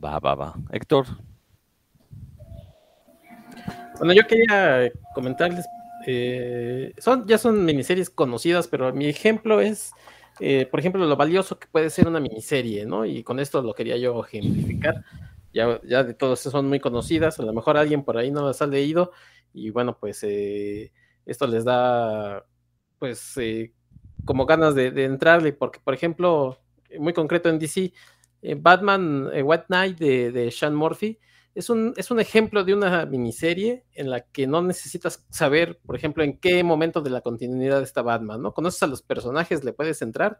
Va, va, va. Héctor. Bueno, yo quería comentarles, eh, son, ya son miniseries conocidas, pero mi ejemplo es, eh, por ejemplo, lo valioso que puede ser una miniserie, ¿no? Y con esto lo quería yo ejemplificar. Ya, ya de todos son muy conocidas, a lo mejor alguien por ahí no las ha leído, y bueno, pues eh, esto les da pues eh, como ganas de, entrarle, porque, por ejemplo, muy concreto en DC, eh, Batman White Knight de, Sean Murphy es un, es un ejemplo de una miniserie en la que no necesitas saber, por ejemplo, en qué momento de la continuidad está Batman, ¿no? Conoces a los personajes, le puedes entrar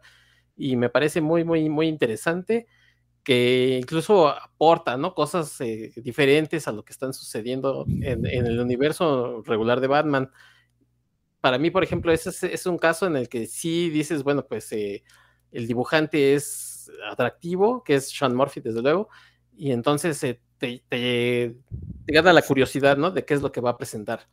y me parece muy, muy, muy interesante que incluso aporta, ¿no? Cosas eh, diferentes a lo que están sucediendo en, el universo regular de Batman. Para mí, por ejemplo, ese es, un caso en el que sí dices, bueno, pues eh, el dibujante es atractivo, que es Sean Murphy, desde luego, y entonces eh, te, te, gana la curiosidad, ¿no? De qué es lo que va a presentar.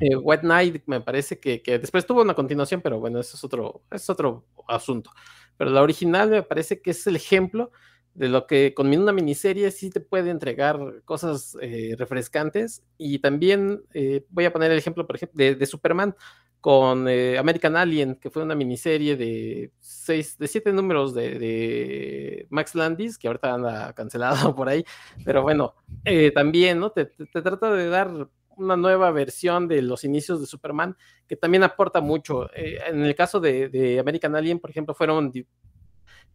Eh, White Knight me parece que, después tuvo una continuación, pero bueno, eso es otro, es otro asunto. Pero la original me parece que es el ejemplo de lo que con una miniserie sí te puede entregar cosas eh, refrescantes. Y también eh, voy a poner el ejemplo, por ejemplo, de Superman con eh, American Alien, que fue una miniserie de seis, de siete números de, Max Landis, que ahorita anda cancelado por ahí, pero bueno, también, ¿no? Te, trata de dar una nueva versión de los inicios de Superman, que también aporta mucho. En el caso de, American Alien, por ejemplo, fueron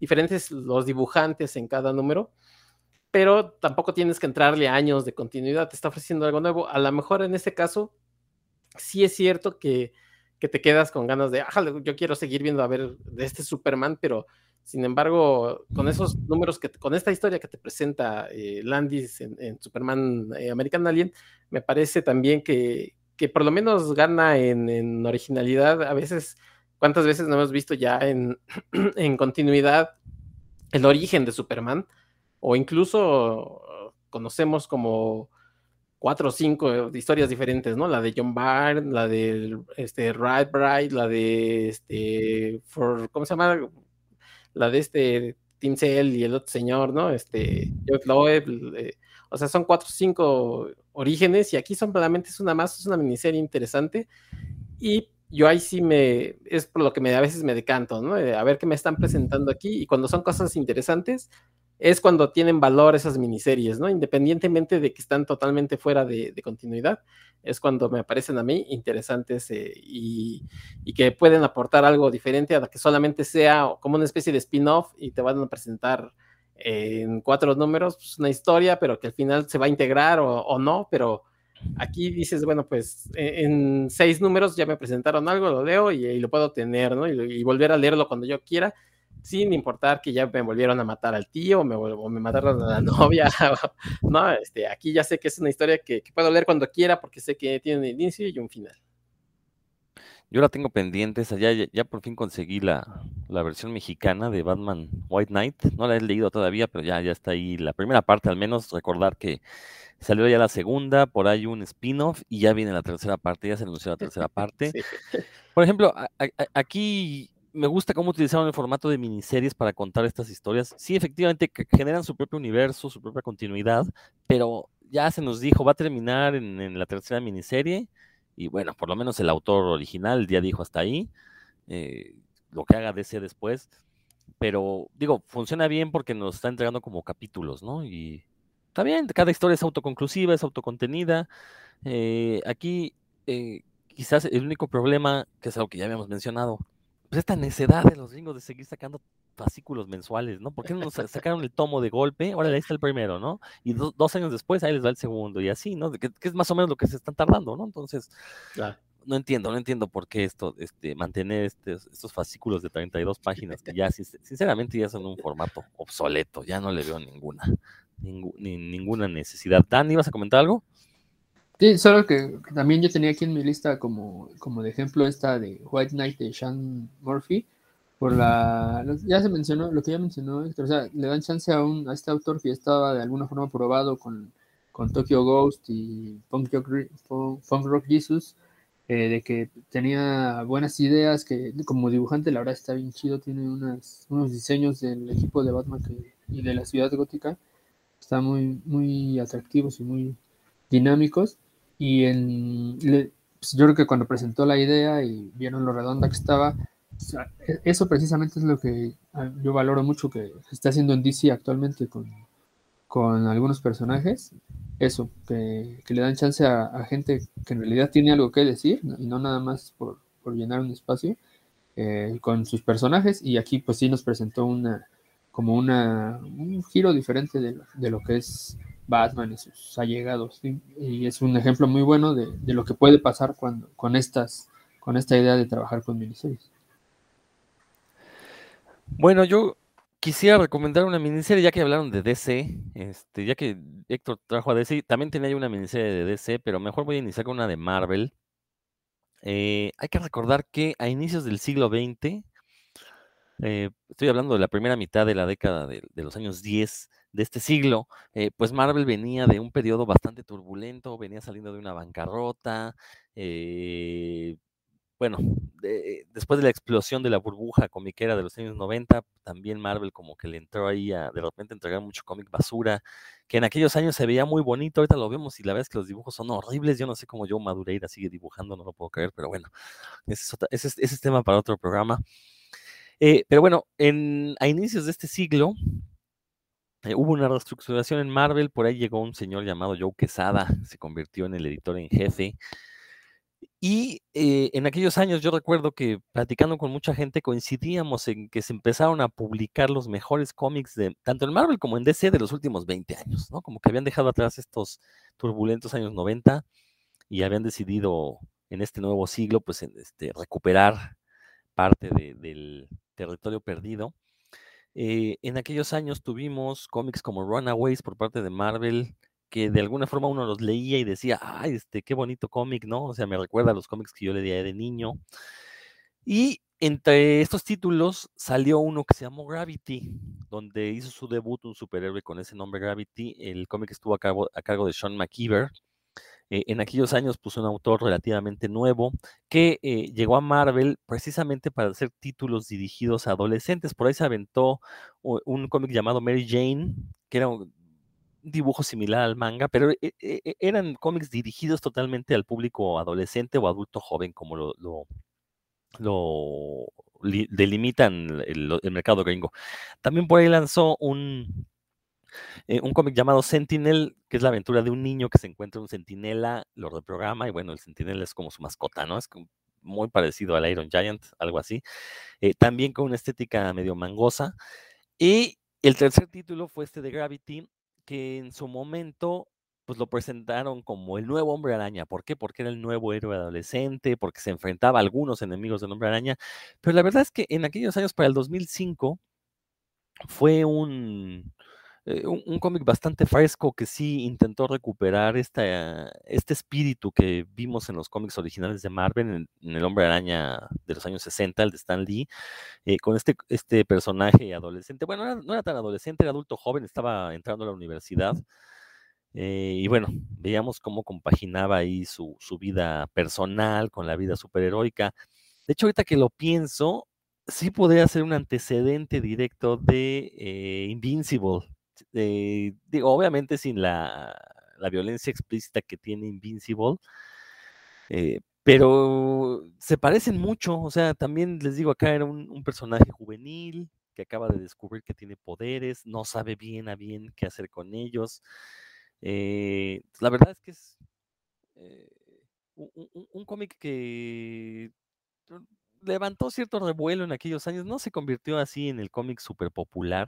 diferentes los dibujantes en cada número, pero tampoco tienes que entrarle años de continuidad, te está ofreciendo algo nuevo. A lo mejor en este caso, sí es cierto que que te quedas con ganas de, yo quiero seguir viendo a ver de este Superman, pero sin embargo, con esos números, que con esta historia que te presenta eh, Landis en, Superman eh, American Alien, me parece también que, que por lo menos gana en, originalidad. A veces, ¿cuántas veces no hemos visto ya en, en continuidad el origen de Superman? O incluso conocemos como cuatro o cinco historias diferentes, ¿no? La de John Byrne, la de este, Ride Bright, la de este, for, ¿cómo se llama? La de este Tim Cell y el otro señor, ¿no? Este, Jeff Loeb, eh, o sea, son cuatro o cinco orígenes y aquí son solamente es una más, es una miniserie interesante y yo ahí sí me, es por lo que me, a veces me decanto, ¿no? a ver qué me están presentando aquí y cuando son cosas interesantes, es cuando tienen valor esas miniseries, ¿no? Independientemente de que están totalmente fuera de, continuidad, es cuando me parecen a mí interesantes eh, y, que pueden aportar algo diferente a que solamente sea como una especie de spin-off y te van a presentar en cuatro números pues, una historia, pero que al final se va a integrar o, no, pero aquí dices, bueno, pues e, en, seis números ya me presentaron algo, lo leo y, lo puedo tener, ¿no? y volver a leerlo cuando yo quiera sin importar que ya me volvieron a matar al tío o me, me mataron a la novia. no, este, aquí ya sé que es una historia que, puedo leer cuando quiera porque sé que tiene un inicio y un final. Yo la tengo pendiente, ya, ya, por fin conseguí la, versión mexicana de Batman White Knight. No la he leído todavía, pero ya, ya está ahí la primera parte, al menos recordar que salió ya la segunda, por ahí un spin-off y ya viene la tercera parte, ya se anunció la tercera parte. Por ejemplo, aquí me gusta cómo utilizaron el formato de miniseries para contar estas historias. Sí, efectivamente, generan su propio universo, su propia continuidad, pero ya se nos dijo, va a terminar en, la tercera miniserie, y bueno, por lo menos el autor original ya dijo hasta ahí, eh, lo que haga DC después, pero digo, funciona bien porque nos está entregando como capítulos, ¿no? Y está bien, cada historia es autoconclusiva, es autocontenida. Eh, aquí, eh, quizás el único problema, que es algo que ya habíamos mencionado, pues esta necedad de los gringos de seguir sacando fascículos mensuales, ¿no? ¿Por qué no nos sacaron el tomo de golpe? Ahora ahí está el primero, ¿no? Y dos años después ahí les va el segundo y así, ¿no? Que, es más o menos lo que se están tardando, ¿no? Entonces, no entiendo, no entiendo por qué esto, este, mantener estos fascículos de 32 páginas que ya, sinceramente, ya son un formato obsoleto, ya no le veo ninguna, ninguna necesidad. Dan, ¿ibas a comentar algo? Sí, solo que, también yo tenía aquí en mi lista como, como de ejemplo esta de White Knight de Sean Murphy, por la, ya se mencionó, lo que ya mencionó o sea, le dan chance a, un, a este autor que estaba de alguna forma probado con, con Tokyo Ghost y Punk Rock, Jesus, eh, de que tenía buenas ideas, que como dibujante la verdad está bien chido, tiene unas, unos diseños del equipo de Batman y de la ciudad gótica, están muy, muy atractivos y muy dinámicos. Y en, pues, yo creo que cuando presentó la idea y vieron lo redonda que estaba, e, eso precisamente es lo que ah, yo valoro mucho que se está haciendo en DC actualmente con, con algunos personajes. Eso, que, le dan chance a, gente que en realidad tiene algo que decir y no nada más por, por llenar un espacio. eh, con sus personajes y aquí pues sí nos presentó una como una un giro diferente de, lo que es Batman y sus allegados y es un ejemplo muy bueno de, de, lo que puede pasar cuando con estas con esta idea de trabajar con miniseries. Bueno, yo quisiera recomendar una miniserie, ya que hablaron de DC, este, ya que Héctor trajo a DC, también tenía una miniserie de DC, pero mejor voy a iniciar con una de Marvel. Eh, hay que recordar que a inicios del siglo XX, eh, estoy hablando de la primera mitad de la década de, los años 10 de este siglo, eh, pues Marvel venía de un periodo bastante turbulento, venía saliendo de una bancarrota, bueno, después de la explosión de la burbuja comiquera de los años 90, también Marvel como que le entró ahí a de repente entregar mucho cómic basura, que en aquellos años se veía muy bonito, ahorita lo vemos y la verdad es que los dibujos son horribles, yo no sé cómo yo Madureira sigue dibujando, no lo puedo creer, pero bueno, ese es, ese es tema para otro programa. Eh, pero bueno, en, a inicios de este siglo, eh, hubo una reestructuración en Marvel, por ahí llegó un señor llamado Joe Quesada, se convirtió en el editor en jefe, y eh, en aquellos años yo recuerdo que platicando con mucha gente coincidíamos en que se empezaron a publicar los mejores cómics de tanto en Marvel como en DC de los últimos 20 años, ¿no? Como que habían dejado atrás estos turbulentos años 90 y habían decidido en este nuevo siglo pues este, recuperar parte del territorio perdido. Eh, en aquellos años tuvimos cómics como Runaways por parte de Marvel, que de alguna forma uno los leía y decía, ay, este, qué bonito cómic, ¿no? O sea, me recuerda a los cómics que yo leía de niño. Y entre estos títulos salió uno que se llamó Gravity, donde hizo su debut un superhéroe con ese nombre Gravity. El cómic estuvo a cargo, a cargo de Sean McKeever. Eh, en aquellos años puso un autor relativamente nuevo que eh, llegó a Marvel precisamente para hacer títulos dirigidos a adolescentes. Por ahí se aventó un cómic llamado Mary Jane, que era dibujo similar al manga, pero e, e, e, eran cómics dirigidos totalmente al público adolescente o adulto joven, como lo, lo, delimitan el, mercado gringo. También por ahí lanzó un, eh, un cómic llamado Sentinel, que es la aventura de un niño que se encuentra un sentinela, lo reprograma y bueno, el sentinela es como su mascota, ¿no? Es muy parecido al Iron Giant, algo así. Eh, también con una estética medio mangosa. Y el tercer título fue este de Gravity, que en su momento pues lo presentaron como el nuevo hombre araña. ¿Por qué? Porque era el nuevo héroe adolescente, porque se enfrentaba a algunos enemigos del hombre araña. Pero la verdad es que en aquellos años, para el 2005, fue un, eh, un, cómic bastante fresco que sí intentó recuperar esta, este espíritu que vimos en los cómics originales de Marvel, en, El Hombre Araña de los años 60, el de Stan Lee, eh, con este, este personaje adolescente. Bueno, no era, tan adolescente, era adulto joven, estaba entrando a la universidad. Eh, y bueno, veíamos cómo compaginaba ahí su, su vida personal con la vida superheroica. De hecho, ahorita que lo pienso, sí podría ser un antecedente directo de Invincible, eh, digo, obviamente sin la, violencia explícita que tiene Invincible, eh, pero se parecen mucho, o sea, también les digo, acá era un, personaje juvenil que acaba de descubrir que tiene poderes, no sabe bien a bien qué hacer con ellos. Eh, la verdad es que es un, un cómic que levantó cierto revuelo en aquellos años, no se convirtió así en el cómic súper popular,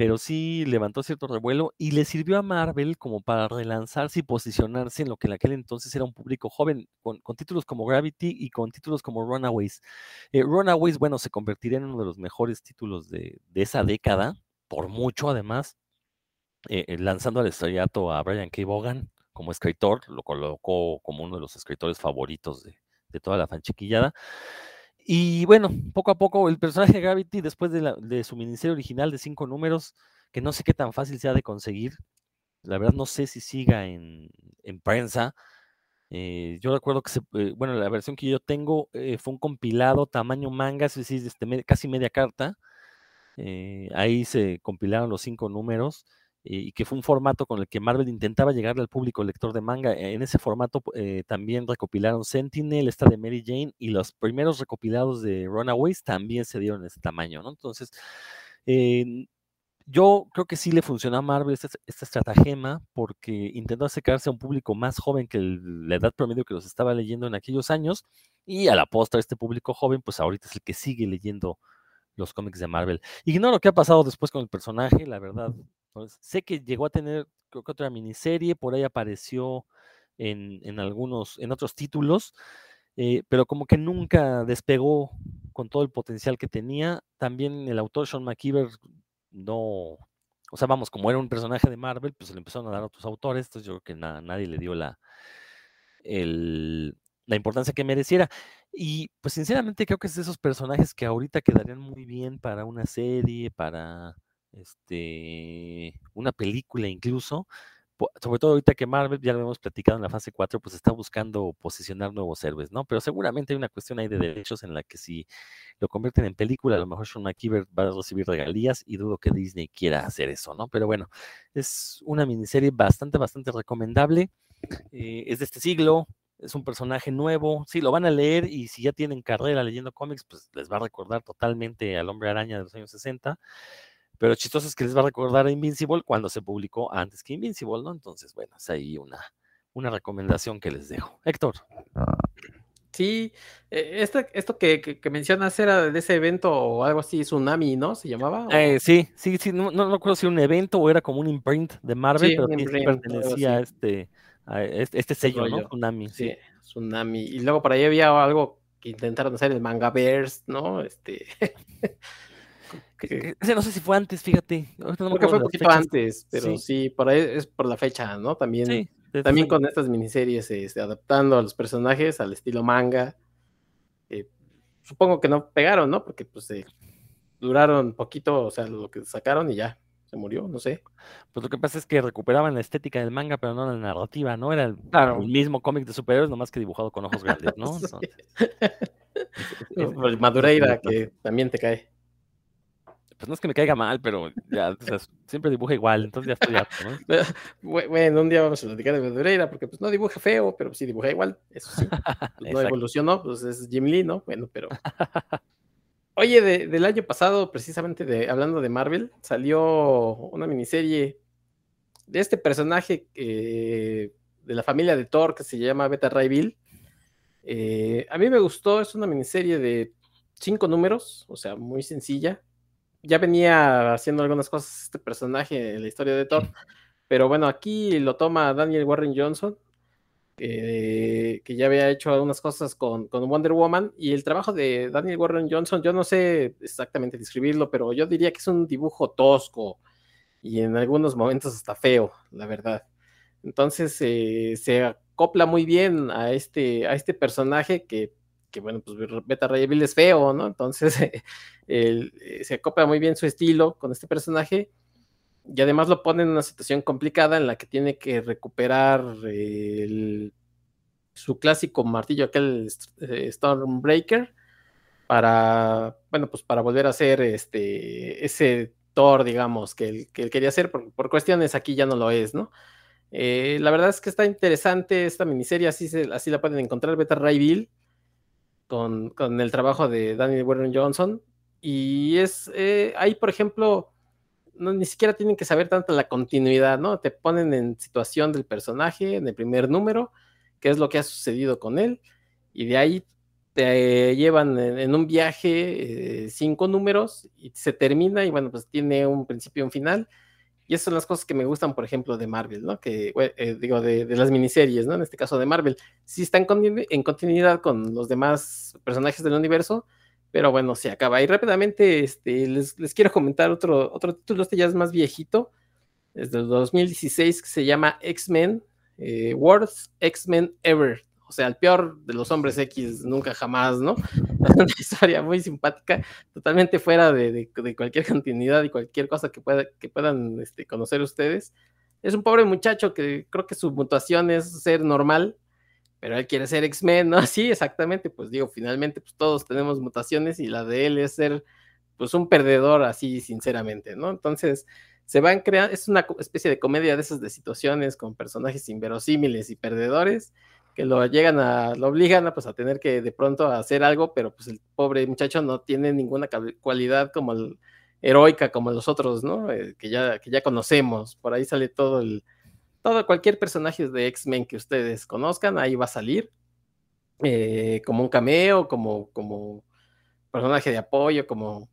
pero sí levantó cierto revuelo y le sirvió a Marvel como para relanzarse y posicionarse en lo que en aquel entonces era un público joven, con, títulos como Gravity y con títulos como Runaways. Eh, Runaways, bueno, se convertiría en uno de los mejores títulos de, esa década, por mucho además, eh, eh, lanzando al estrellato a Brian K. Vaughan como escritor, lo colocó como uno de los escritores favoritos de, de toda la fanchiquillada. Y bueno, poco a poco el personaje de Gravity, después de, su miniserie original de cinco números, que no sé qué tan fácil sea de conseguir, la verdad no sé si siga en, prensa. Eh, yo recuerdo que, eh, bueno, la versión que yo tengo eh, fue un compilado tamaño manga, es decir, este, casi media carta. ahí se compilaron los cinco números y que fue un formato con el que Marvel intentaba llegarle al público lector de manga. En ese formato eh, también recopilaron Sentinel, esta de Mary Jane, y los primeros recopilados de Runaways también se dieron en ese tamaño, ¿no? Entonces, yo creo que sí le funcionó a Marvel esta, estratagema porque intentó acercarse a un público más joven que la edad promedio que los estaba leyendo en aquellos años Y a la postre, este público joven, pues ahorita es el que sigue leyendo los cómics de Marvel. Ignoro qué ha pasado después con el personaje, la verdad. Sé que llegó a tener, creo que otra miniserie, por ahí apareció en, en algunos, en otros títulos, eh, pero como que nunca despegó con todo el potencial que tenía. También el autor Sean McKeever no, o sea, vamos, como era un personaje de Marvel, pues le empezaron a dar a otros autores, entonces yo creo que nadie le dio la, la importancia que mereciera. Y pues sinceramente creo que es de esos personajes que ahorita quedarían muy bien para una serie, para este, una película incluso, sobre todo ahorita que Marvel, ya lo hemos platicado en la fase 4, pues está buscando posicionar nuevos héroes, ¿no? Pero seguramente hay una cuestión ahí de derechos en la que si lo convierten en película, a lo mejor Sean McKeever va a recibir regalías y dudo que Disney quiera hacer eso, ¿no? Pero bueno, es una miniserie bastante, bastante recomendable. Eh, es de este siglo, es un personaje nuevo, sí, lo van a leer y si ya tienen carrera leyendo cómics, pues les va a recordar totalmente al hombre araña de los años 60 pero chistoso es que les va a recordar a Invincible cuando se publicó antes que Invincible, ¿no? Entonces, bueno, es ahí una, una recomendación que les dejo. Héctor. Sí, e, esto, esto que, mencionas era de ese evento o algo así, Tsunami, ¿no? ¿Se llamaba? Eh, sí, sí, sí, no, no recuerdo si era un evento o era como un imprint de Marvel, pero sí pertenecía a este, a este, este sello, ¿no? Tsunami. Sí, Tsunami. Y luego por ahí había algo que intentaron hacer el Manga Bears, ¿no? Este. Ese no sé si fue antes, fíjate. No Porque fue un poquito antes, pero sí. por ahí es por la fecha, ¿no? También, también con estas miniseries este, adaptando a los personajes al estilo manga. Eh, supongo que no pegaron, ¿no? Porque pues eh, duraron poquito, o sea, lo que sacaron y ya se murió, no sé. Pues lo que pasa es que recuperaban la estética del manga, pero no la narrativa, ¿no? Era el, mismo cómic de superhéroes, nomás que dibujado con ojos grandes, ¿no? Madureira, que también te cae pues no es que me caiga mal, pero ya, siempre dibuja igual, entonces ya estoy harto, ¿no? Bueno, un día vamos a platicar de Madureira, porque pues no dibuja feo, pero sí dibuja igual, eso sí. Pues, no evolucionó, pues es Jim Lee, ¿no? Bueno, pero... Oye, del año pasado, precisamente de, hablando de Marvel, salió una miniserie de este personaje de la familia de Thor que se llama Beta Ray Bill. Eh, a mí me gustó, es una miniserie de cinco números, o sea, muy sencilla ya venía haciendo algunas cosas este personaje en la historia de Thor, pero bueno, aquí lo toma Daniel Warren Johnson, que ya había hecho algunas cosas con, con, Wonder Woman, y el trabajo de Daniel Warren Johnson, yo no sé exactamente describirlo, pero yo diría que es un dibujo tosco y en algunos momentos hasta feo, la verdad. Entonces eh, se acopla muy bien a este, a este personaje que que bueno, pues Beta Ray Bill es feo, ¿no? Entonces eh, se acopla muy bien su estilo con este personaje y además lo pone en una situación complicada en la que tiene que recuperar su clásico martillo, aquel eh, Stormbreaker, para, bueno, pues para volver a hacer este, ese Thor, digamos, que él, quería hacer, por, cuestiones aquí ya no lo es, ¿no? Eh, la verdad es que está interesante esta miniserie, así, así la pueden encontrar, Beta Ray Bill con, el trabajo de Daniel Warren Johnson. Y es eh, ahí, por ejemplo, no, ni siquiera tienen que saber tanto la continuidad, ¿no? Te ponen en situación del personaje en el primer número, qué es lo que ha sucedido con él, y de ahí te llevan en, un viaje eh, cinco números y se termina, y bueno, pues tiene un principio y un final y esas son las cosas que me gustan, por ejemplo, de Marvel, ¿no? Que, eh, digo, de, las miniseries, ¿no? En este caso de Marvel. Sí están en continuidad con los demás personajes del universo, pero bueno, se acaba. Y rápidamente este, les, quiero comentar otro, otro título, este ya es más viejito, es del 2016, que se llama X-Men, eh, Worst X-Men Ever o sea, el peor de los hombres X nunca jamás, ¿no? Una historia muy simpática, totalmente fuera de, cualquier continuidad y cualquier cosa que, pueda, que puedan este, conocer ustedes. Es un pobre muchacho que creo que su mutación es ser normal, pero él quiere ser X-Men, ¿no? Sí, exactamente, pues digo, finalmente pues todos tenemos mutaciones y la de él es ser pues un perdedor así sinceramente, ¿no? Entonces se van creando, es una especie de comedia de esas de situaciones con personajes inverosímiles y perdedores que lo llegan a, lo obligan a, pues, a tener que de pronto hacer algo, pero pues el pobre muchacho no tiene ninguna cualidad como heroica como los otros, ¿no? Eh, que, ya, que ya conocemos. Por ahí sale todo el, todo, cualquier personaje de X-Men que ustedes conozcan, ahí va a salir. eh, como un cameo, como, como personaje de apoyo, como...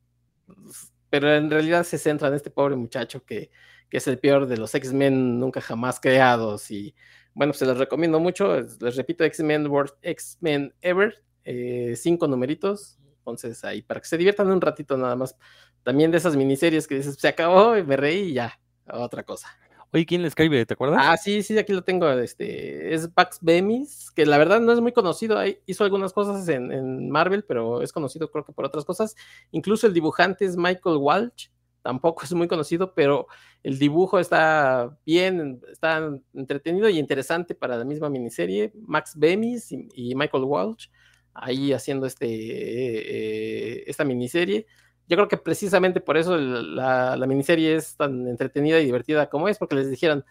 Pero en realidad se centra en este pobre muchacho que, que es el peor de los X-Men nunca jamás creados. Y bueno, se los recomiendo mucho. Les repito, X-Men World, X-Men Ever, eh, cinco numeritos. Entonces ahí, para que se diviertan un ratito nada más. También de esas miniseries que dices, se acabó y me reí y ya, otra cosa. Oye, ¿quién le escribe? ¿Te acuerdas? Ah, sí, sí, aquí lo tengo. Este, es Pax Bemis, que la verdad no es muy conocido. hizo algunas cosas en, en, Marvel, pero es conocido creo que por otras cosas. Incluso el dibujante es Michael Walsh, tampoco es muy conocido, pero el dibujo está bien, está entretenido y interesante para la misma miniserie. Max Bemis y, Michael Walsh ahí haciendo este, eh, esta miniserie. Yo creo que precisamente por eso la, la, miniserie es tan entretenida y divertida como es, porque les dijeron,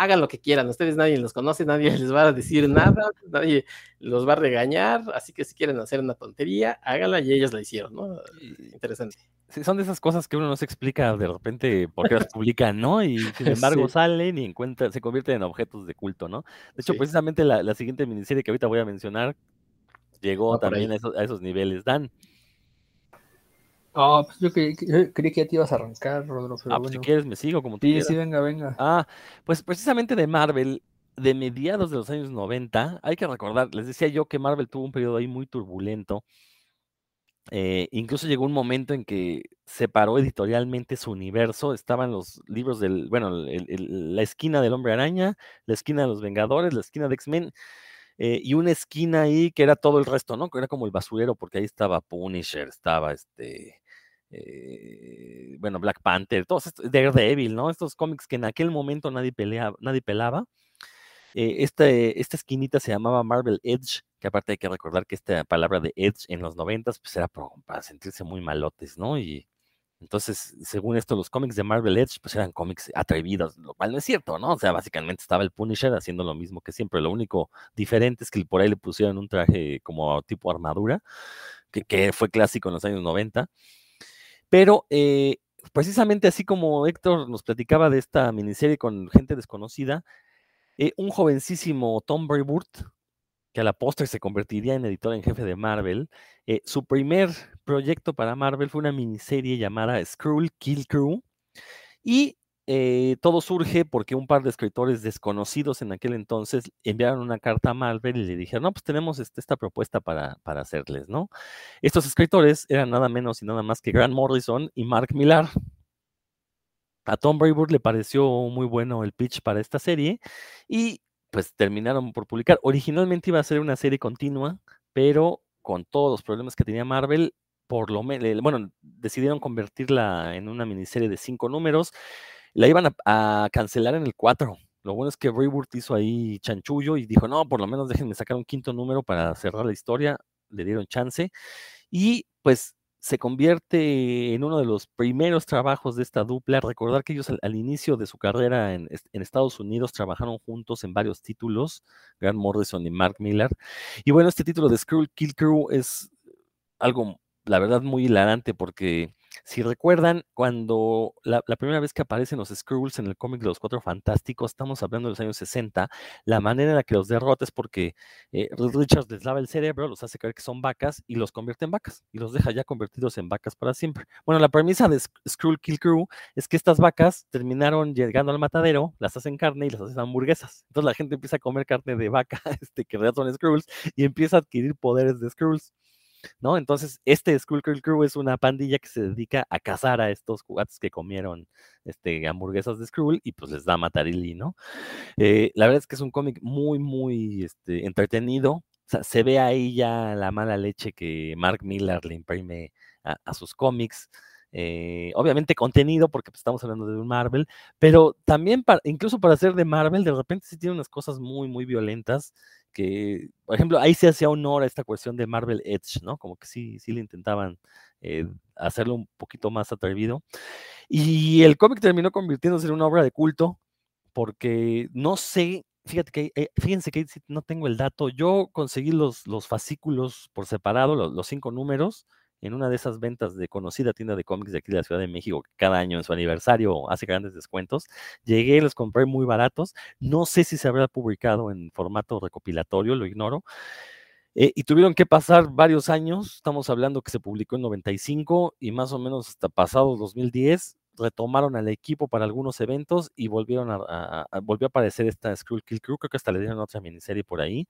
hagan lo que quieran, ustedes nadie los conoce, nadie les va a decir nada, nadie los va a regañar, así que si quieren hacer una tontería, háganla y ellas la hicieron, ¿no? Interesante. Sí, son de esas cosas que uno no se explica de repente por qué las publican, ¿no? Y sin embargo salen y encuentran, se convierten en objetos de culto, ¿no? De hecho, precisamente la, la, siguiente miniserie que ahorita voy a mencionar llegó también a esos, a esos niveles. Dan. Oh, pues yo, creí, que ya te ibas a arrancar, Rodolfo. ah, pues si quieres me sigo como tú Sí, sí, venga, venga. Ah, pues precisamente de Marvel, de mediados de los años 90, hay que recordar, les decía yo que Marvel tuvo un periodo ahí muy turbulento. Eh, incluso llegó un momento en que separó editorialmente su universo. Estaban los libros del, bueno, la esquina del Hombre Araña, la esquina de los Vengadores, la esquina de X-Men. Eh, y una esquina ahí que era todo el resto, ¿no? Que era como el basurero, porque ahí estaba Punisher, estaba este, eh, bueno, Black Panther, todos estos, Daredevil, ¿no? Estos cómics que en aquel momento nadie, peleaba, nadie pelaba. Eh, este, esta esquinita se llamaba Marvel Edge, que aparte hay que recordar que esta palabra de Edge en los noventas, pues era para sentirse muy malotes, ¿no? Y, entonces, según esto, los cómics de Marvel Edge, pues eran cómics atrevidos, lo cual no es cierto, ¿no? O sea, básicamente estaba el Punisher haciendo lo mismo que siempre. Lo único diferente es que por ahí le pusieron un traje como tipo armadura, que, fue clásico en los años 90. Pero eh, precisamente así como Héctor nos platicaba de esta miniserie con gente desconocida, eh, un jovencísimo Tom Brevoort, que a la postre se convertiría en editor en jefe de Marvel, eh, su primer proyecto para Marvel fue una miniserie llamada Skrull Kill Crew. Y eh, todo surge porque un par de escritores desconocidos en aquel entonces enviaron una carta a Marvel y le dijeron, no, pues tenemos este, esta propuesta para, para hacerles, ¿no? Estos escritores eran nada menos y nada más que Grant Morrison y Mark Millar. A Tom Brevoort le pareció muy bueno el pitch para esta serie y pues terminaron por publicar. Originalmente iba a ser una serie continua, pero con todos los problemas que tenía Marvel, por lo menos, bueno, decidieron convertirla en una miniserie de cinco números. La iban a, cancelar en el 4. Lo bueno es que Brevoort hizo ahí chanchullo y dijo, no, por lo menos déjenme sacar un quinto número para cerrar la historia. Le dieron chance. Y pues se convierte en uno de los primeros trabajos de esta dupla. Recordar que ellos al, inicio de su carrera en, Estados Unidos trabajaron juntos en varios títulos, Grant Morrison y Mark Miller. Y bueno, este título de Skrull Kill Crew es algo, la verdad, muy hilarante porque si recuerdan, cuando la, primera vez que aparecen los Skrulls en el cómic de los Cuatro Fantásticos, estamos hablando de los años 60, la manera en la que los derrota es porque eh, Richards les lava el cerebro, los hace creer que son vacas y los convierte en vacas y los deja ya convertidos en vacas para siempre. Bueno, la premisa de Skrull Kill Crew es que estas vacas terminaron llegando al matadero, las hacen carne y las hacen hamburguesas. Entonces la gente empieza a comer carne de vaca, este, que en realidad son Skrulls, y empieza a adquirir poderes de Skrulls. ¿No? Entonces, este Skull Crew es una pandilla que se dedica a cazar a estos juguetes que comieron este, hamburguesas de Skrull y pues les da matarili, ¿no? Eh, la verdad es que es un cómic muy, muy este, entretenido. Se ve ahí ya la mala leche que Mark Miller le imprime a, sus cómics. Eh, obviamente contenido, porque pues, estamos hablando de un Marvel, pero también para, incluso para ser de Marvel, de repente sí tiene unas cosas muy, muy violentas que, por ejemplo, ahí se hacía honor a esta cuestión de Marvel Edge, ¿no? Como que sí, sí le intentaban eh, hacerlo un poquito más atrevido. Y el cómic terminó convirtiéndose en una obra de culto, porque no sé, fíjate que, eh, fíjense que no tengo el dato, yo conseguí los, los fascículos por separado, los cinco números, en una de esas ventas de conocida tienda de cómics de aquí de la Ciudad de México, que cada año en su aniversario hace grandes descuentos. Llegué, los compré muy baratos. No sé si se habrá publicado en formato recopilatorio, lo ignoro. Eh, y tuvieron que pasar varios años, estamos hablando que se publicó en 95 y más o menos hasta pasado 2010 retomaron al equipo para algunos eventos y volvieron a, volvió a aparecer esta Skrull Kill Crew, creo que hasta le dieron otra miniserie por ahí,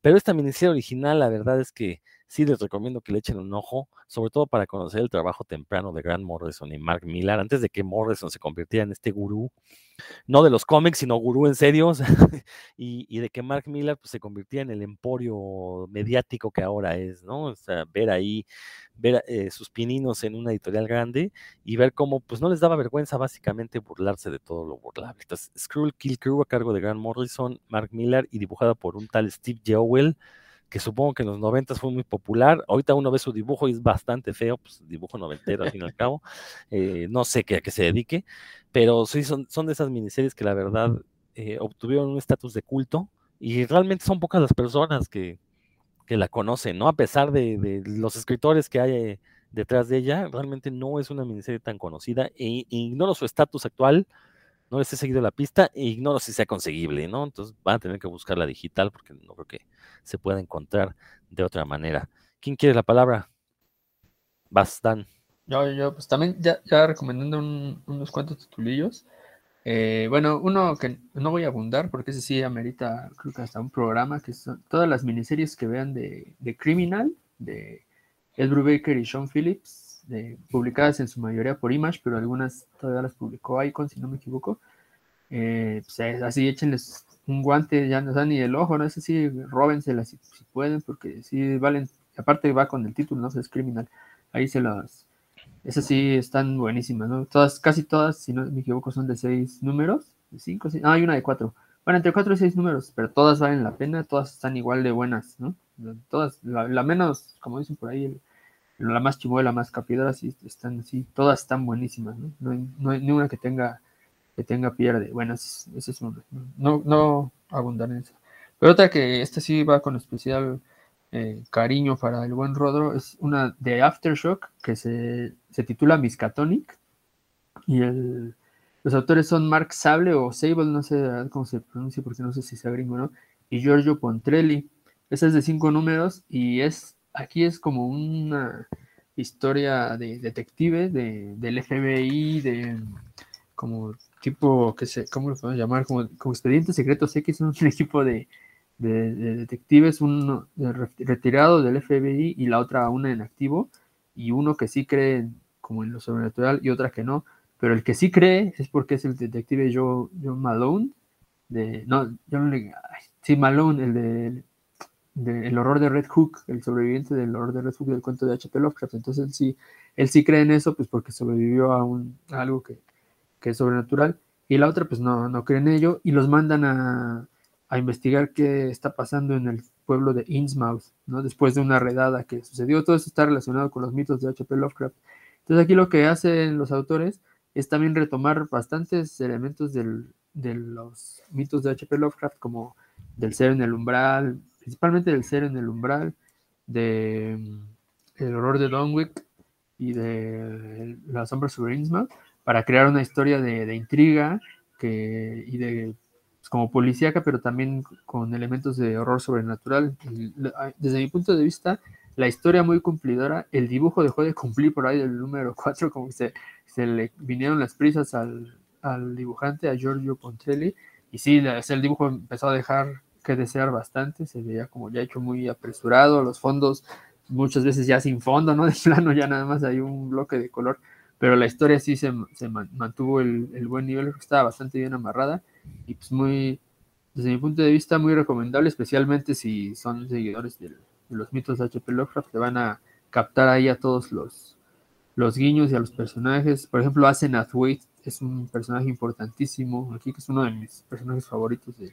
pero esta miniserie original, la verdad es que sí les recomiendo que le echen un ojo, sobre todo para conocer el trabajo temprano de Grant Morrison y Mark Millar, antes de que Morrison se convirtiera en este gurú, no de los cómics, sino gurú en serio, y, de que Mark Millar pues, se convirtiera en el emporio mediático que ahora es, ¿no? O sea, ver ahí, ver eh, sus pininos en una editorial grande y ver cómo pues no les daba vergüenza básicamente burlarse de todo lo burlable. Entonces, Skrull Kill Crew a cargo de Grant Morrison, Mark Millar y dibujada por un tal Steve Jewell, que supongo que en los noventas fue muy popular. Ahorita uno ve su dibujo y es bastante feo, pues dibujo noventero al fin y al cabo. Eh, no sé qué, a qué se dedique, pero sí son, son de esas miniseries que la verdad eh, obtuvieron un estatus de culto y realmente son pocas las personas que, que la conocen, ¿no? A pesar de, los escritores que hay eh, detrás de ella, realmente no es una miniserie tan conocida e, ignoro su estatus actual no les he seguido la pista e ignoro si sea conseguible, ¿no? Entonces van a tener que buscar la digital porque no creo que se pueda encontrar de otra manera. ¿Quién quiere la palabra? Bastan. Yo, yo, pues también ya, ya recomendando unos cuantos titulillos. Eh, bueno, uno que no voy a abundar porque ese sí amerita, creo que hasta un programa, que son todas las miniseries que vean de, de Criminal, de Ed Brubaker y Sean Phillips, publicadas en su mayoría por Image, pero algunas todavía las publicó Icon, si no me equivoco. Eh, pues, eh, así échenles un guante, ya no dan ni el ojo, ¿no? Es así, róbenselas si, si pueden, porque sí valen, aparte va con el título, no es criminal, ahí se las, esas sí están buenísimas, ¿no? Todas, casi todas, si no me equivoco, son de seis números, de cinco, seis, ah, hay una de cuatro, bueno, entre cuatro y seis números, pero todas valen la pena, todas están igual de buenas, ¿no? Todas, la, menos, como dicen por ahí, la más chimuela, más capidora, sí están así, todas están buenísimas, ¿no? No hay, no hay ni una que tenga que tenga pierde. Bueno, ese es uno. No, no abundar en eso. Pero otra que esta sí va con especial eh, cariño para el buen Rodro es una de Aftershock que se, se titula Miskatonic. Y el, los autores son Mark Sable o Sable, no sé cómo se pronuncia porque no sé si sea gringo no, y Giorgio Pontrelli. Esa es de cinco números y es aquí es como una historia de detective de, del FBI, de como tipo, que se, ¿cómo lo podemos llamar? Como, como Expedientes Secretos X, un equipo de, de, detectives, uno retirado del FBI y la otra una en activo, y uno que sí cree como en lo sobrenatural y otra que no, pero el que sí cree es porque es el detective Joe, Joe Malone, de, no, le, sí, Malone, el de el horror de Red Hook, el sobreviviente del horror de Red Hook del cuento de H.P. Lovecraft. Entonces él sí, él sí cree en eso, pues porque sobrevivió a, un, algo que, es sobrenatural. Y la otra, pues no, no cree en ello y los mandan a, investigar qué está pasando en el pueblo de Innsmouth, ¿no? Después de una redada que sucedió. Todo eso está relacionado con los mitos de H.P. Lovecraft. Entonces aquí lo que hacen los autores es también retomar bastantes elementos del, de los mitos de H.P. Lovecraft, como del ser en el umbral, principalmente del ser en el umbral, de mm, el horror de Donwick y de la sombra sobre Innsmouth, para crear una historia de, intriga que, y de pues, como policíaca, pero también con elementos de horror sobrenatural. desde mi punto de vista, la historia muy cumplidora, el dibujo dejó de cumplir por ahí del número 4, como que se, se le vinieron las prisas al, al dibujante, a Giorgio Pontrelli, y sí, el dibujo empezó a dejar que desear bastante, se veía como ya hecho muy apresurado, los fondos muchas veces ya sin fondo, ¿no? De plano ya nada más hay un bloque de color, pero la historia sí se, mantuvo el, buen nivel, estaba bastante bien amarrada y pues muy, desde mi punto de vista, muy recomendable, especialmente si son seguidores de los mitos de H.P. Lovecraft, que van a captar ahí a todos los, los guiños y a los personajes. Por ejemplo, Asenath Waite es un personaje importantísimo aquí, que es uno de mis personajes favoritos de,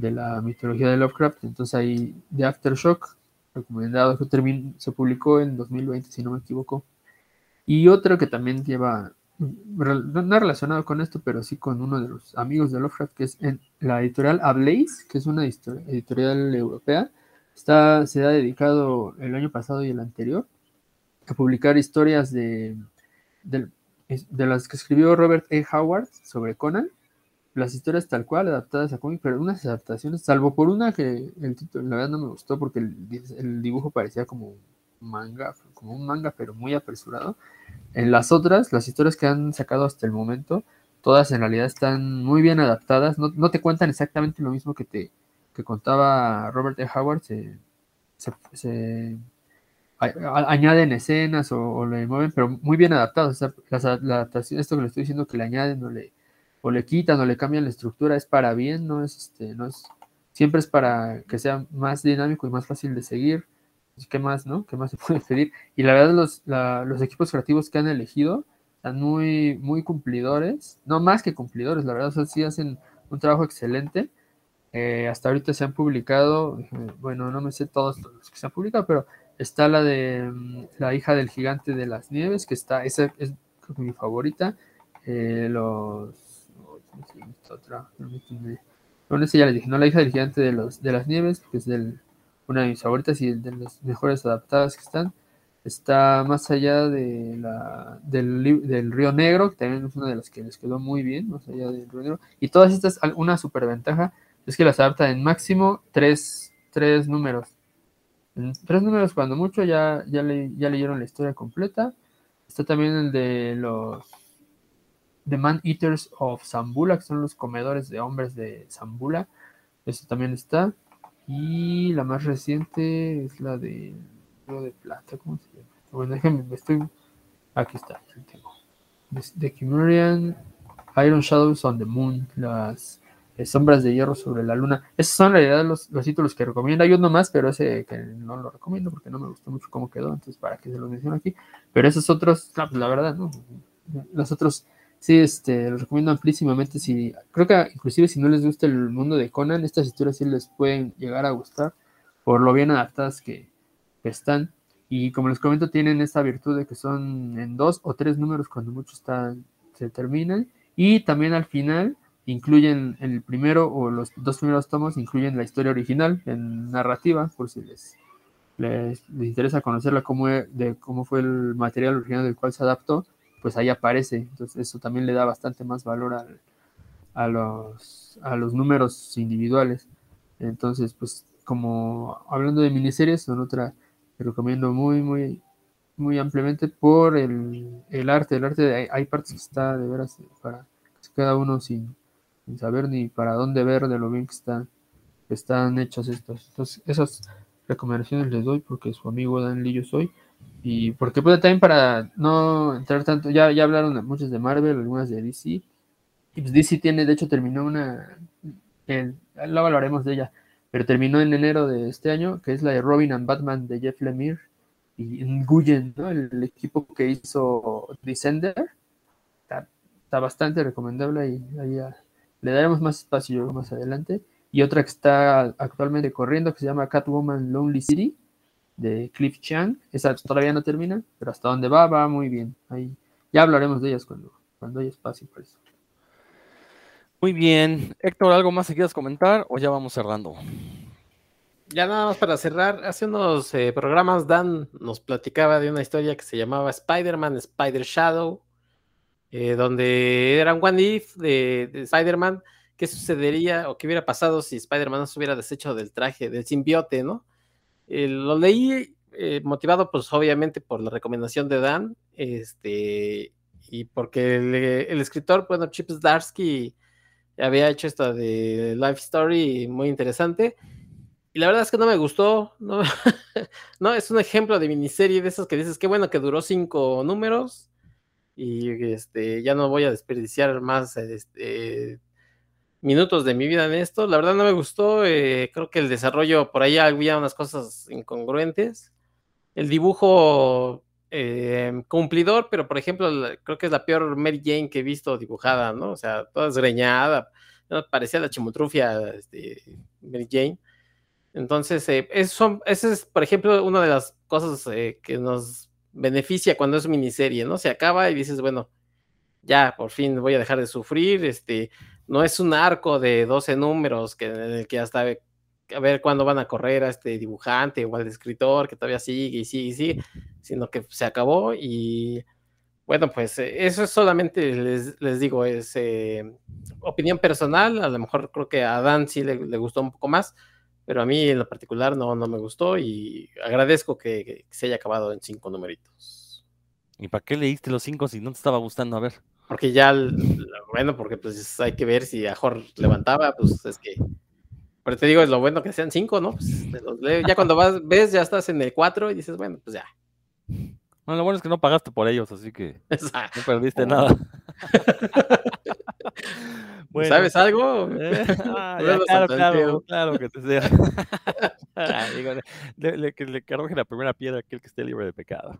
de la mitología de Lovecraft. Entonces ahí de Aftershock, recomendado, que se publicó en 2020, si no me equivoco. Y otro que también lleva, no relacionado con esto, pero sí con uno de los amigos de Lovecraft, que es en la editorial Ablaze, que es una editorial europea. Está, se ha dedicado el año pasado y el anterior a publicar historias de, de, de las que escribió Robert E. Howard sobre Conan las historias tal cual, adaptadas a cómic, pero unas adaptaciones, salvo por una que el título, la verdad no me gustó porque el, dibujo parecía como un manga, como un manga, pero muy apresurado. En las otras, las historias que han sacado hasta el momento, todas en realidad están muy bien adaptadas, no, no te cuentan exactamente lo mismo que te que contaba Robert E. Howard, se, se, añaden escenas o, le mueven, pero muy bien adaptados. la adaptación, esto que le estoy diciendo que le añaden o le, o le quitan o le cambian la estructura es para bien, no es este, no es, siempre es para que sea más dinámico y más fácil de seguir. ¿Qué más, no? ¿Qué más se puede pedir? Y la verdad, los, los equipos creativos que han elegido están muy, muy cumplidores, no más que cumplidores, la verdad, sí hacen un trabajo excelente. Eh, hasta ahorita se han publicado, bueno, no me sé todos los que se han publicado, pero está la de mm, la hija del gigante de las nieves, que está, esa es mi favorita. Eh, los. Otra, bueno, esa ya les dije, ¿no? La hija del gigante de, los, de las nieves, que es una de mis favoritas y de las mejores adaptadas que están. Está más allá de la, del, Río Negro, que también es una de las que les quedó muy bien, más allá del Río Negro. Y todas estas, una superventaja es que las adapta en máximo tres, tres números. Tres números, cuando mucho, ya, ya, le, ya leyeron la historia completa. Está también el de los The Man Eaters of Zambula, que son los comedores de hombres de Zambula. Eso también está. Y la más reciente es la de de plata, ¿cómo se llama? Bueno, déjenme, estoy. Aquí está, The Kimurian Iron Shadows on the Moon, las eh, sombras de hierro sobre la luna. Esos son en realidad los, títulos que recomiendo. Hay uno más, pero ese que no lo recomiendo porque no me gustó mucho cómo quedó, entonces para que se los menciono aquí. Pero esos otros, pues, la verdad, no. Los otros sí, este, los recomiendo amplísimamente. Si, creo que inclusive si no les gusta el mundo de Conan, estas historias sí les pueden llegar a gustar por lo bien adaptadas que, están. Y como les comento, tienen esta virtud de que son en dos o tres números cuando mucho están, se terminan. Y también al final incluyen el primero o los dos primeros tomos, incluyen la historia original en narrativa, por si les, les, interesa conocerla, cómo, de cómo fue el material original del cual se adaptó, pues ahí aparece. Entonces eso también le da bastante más valor a, los, a los números individuales. Entonces, pues como hablando de miniseries, son otra que recomiendo muy, muy, muy ampliamente por el, el arte. El arte, hay, partes que está de veras para cada uno sin sin saber ni para dónde ver de lo bien que están, están hechos estos. Entonces, esas recomendaciones les doy porque su amigo Dan Lillo soy. Y porque puede también para no entrar tanto, ya, ya hablaron muchas de Marvel, algunas de DC. Y pues DC tiene, de hecho, terminó una, el, luego hablaremos de ella, pero terminó en enero de este año, que es la de Robin and Batman de Jeff Lemire y Nguyen, ¿no? el, equipo que hizo Descender. Está, está bastante recomendable y ahí le daremos más espacio más adelante. Y otra que está actualmente corriendo que se llama Catwoman Lonely City de Cliff Chang. Esa todavía no termina, pero hasta donde va, va muy bien. Ahí ya hablaremos de ellas cuando, cuando haya espacio para eso. Muy bien. Héctor, ¿algo más que quieras comentar o ya vamos cerrando? Ya nada más para cerrar, hace unos eh, programas Dan nos platicaba de una historia que se llamaba Spider-Man Spider Shadow, eh, donde era un One If de, Spider-Man, qué sucedería o qué hubiera pasado si Spider-Man no se hubiera deshecho del traje, del simbiote, ¿no? Eh, lo leí eh, motivado, pues obviamente por la recomendación de Dan, este, y porque el, escritor, bueno, Chip Zdarsky había hecho esta de Life Story muy interesante. Y la verdad es que no me gustó, ¿no? no, es un ejemplo de miniserie de esos que dices, qué bueno que duró cinco números, y este, ya no voy a desperdiciar más este, minutos de mi vida en esto. La verdad no me gustó, eh, creo que el desarrollo, por ahí había unas cosas incongruentes. El dibujo eh, cumplidor, pero por ejemplo, creo que es la peor Mary Jane que he visto dibujada, ¿no? O sea, toda desgreñada, parecía la chimutrufia este, Mary Jane. Entonces, eh, eso, es, por ejemplo, una de las cosas que nos beneficia cuando es miniserie, ¿no? Se acaba y dices, bueno, ya por fin voy a dejar de sufrir, este, no es un arco de 12 números que, en el que hasta a ver cuándo van a correr a este dibujante o al escritor que todavía sigue y sigue y sigue, sino que se acabó y Bueno, pues eh, eso es solamente, les, digo, es eh, opinión personal. A lo mejor creo que a Dan sí le, gustó un poco más, pero a mí en lo particular no, no me gustó y agradezco que, se haya acabado en cinco numeritos. ¿Y para qué leíste los cinco si no te estaba gustando? A ver. Porque ya, bueno, porque pues hay que ver si Ajor levantaba, pues es que. Pero te digo, es lo bueno que sean cinco, ¿no? Pues, ya cuando vas, ves, ya estás en el cuatro y dices, bueno, pues ya. Bueno, lo bueno es que no pagaste por ellos, así que no perdiste nada. ¿Sabes algo? Eh, ah, claro, claro, claro que te sea. le, que le arroje la primera piedra aquel que esté libre de pecado.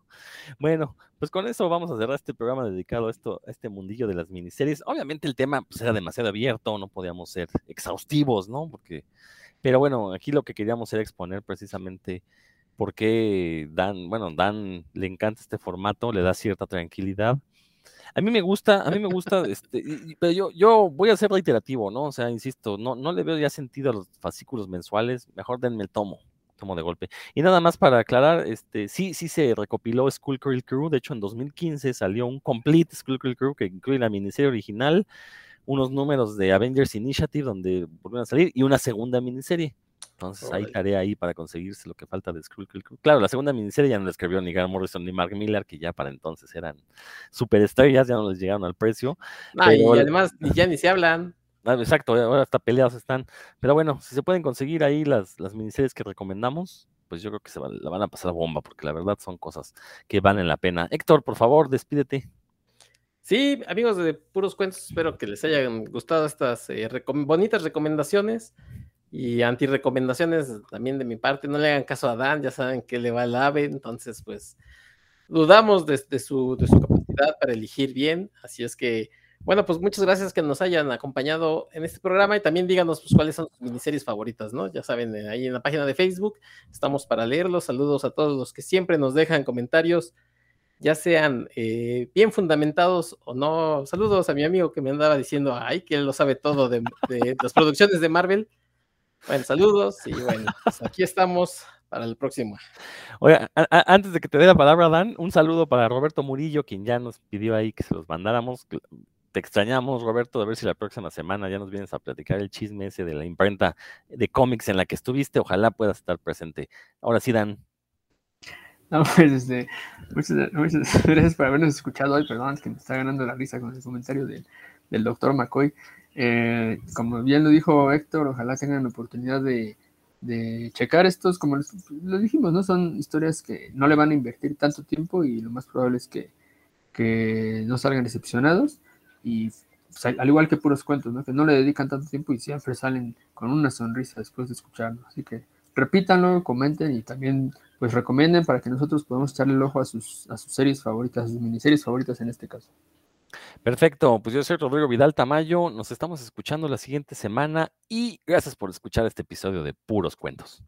Bueno, pues con eso vamos a cerrar este programa dedicado a esto, a este mundillo de las miniseries. Obviamente el tema pues, era demasiado abierto, no podíamos ser exhaustivos, ¿no? Porque, pero bueno, aquí lo que queríamos era exponer precisamente por qué Dan, bueno, Dan le encanta este formato, le da cierta tranquilidad. A mí me gusta, a mí me gusta, este, pero yo, yo voy a ser reiterativo, ¿no? O sea, insisto, no, no le veo ya sentido a los fascículos mensuales, mejor denme el tomo, tomo de golpe. Y nada más para aclarar, este, sí, sí se recopiló Skullcurl Crew, de hecho en 2015 salió un complete Skullcurl Crew que incluye la miniserie original, unos números de Avengers Initiative donde volvieron a salir y una segunda miniserie. Entonces hay tarea ahí para conseguirse lo que falta de Skrull. Claro, la segunda miniserie ya no la escribió ni Grant Morrison ni Mark Miller, que ya para entonces eran superestrellas, ya no les llegaron al precio. Ah, y además ya ni se hablan. Ah, exacto, ahora hasta peleados están. Pero bueno, si se pueden conseguir ahí las, las miniseries que recomendamos, pues yo creo que se la van a pasar bomba, porque la verdad son cosas que valen la pena. Héctor, por favor, despídete. Sí, amigos de Puros Cuentos, espero que les hayan gustado estas eh, bonitas recomendaciones. Y anti-recomendaciones también de mi parte, no le hagan caso a Dan, ya saben que le va el ave, entonces pues dudamos de, su, de su capacidad para elegir bien, así es que, bueno, pues muchas gracias que nos hayan acompañado en este programa y también díganos pues cuáles son sus miniseries favoritas, ¿no? Ya saben, eh, ahí en la página de Facebook estamos para leerlos, saludos a todos los que siempre nos dejan comentarios, ya sean eh, bien fundamentados o no, saludos a mi amigo que me andaba diciendo, ay, que él lo sabe todo de, de las producciones de Marvel, bueno, saludos y bueno, pues aquí estamos para el próximo. Oye, antes de que te dé la palabra, Dan, un saludo para Roberto Murillo, quien ya nos pidió ahí que se los mandáramos. Te extrañamos, Roberto, de ver si la próxima semana ya nos vienes a platicar el chisme ese de la imprenta de cómics en la que estuviste. Ojalá puedas estar presente. Ahora sí, Dan. No, pues, este, muchas, gracias por habernos escuchado hoy. Perdón, es que me está ganando la risa con el comentario del doctor McCoy. Eh, como bien lo dijo Héctor, ojalá tengan la oportunidad de, checar estos, como lo dijimos, ¿no? Son historias que no le van a invertir tanto tiempo y lo más probable es que, no salgan decepcionados y pues, al igual que puros cuentos, ¿no? Que no le dedican tanto tiempo y siempre salen con una sonrisa después de escucharlo. Así que repítanlo, comenten y también pues recomienden para que nosotros podamos echarle el ojo a sus, a sus series favoritas, a sus miniseries favoritas en este caso. Perfecto, pues yo soy Rodrigo Vidal Tamayo, nos estamos escuchando la siguiente semana y gracias por escuchar este episodio de Puros Cuentos.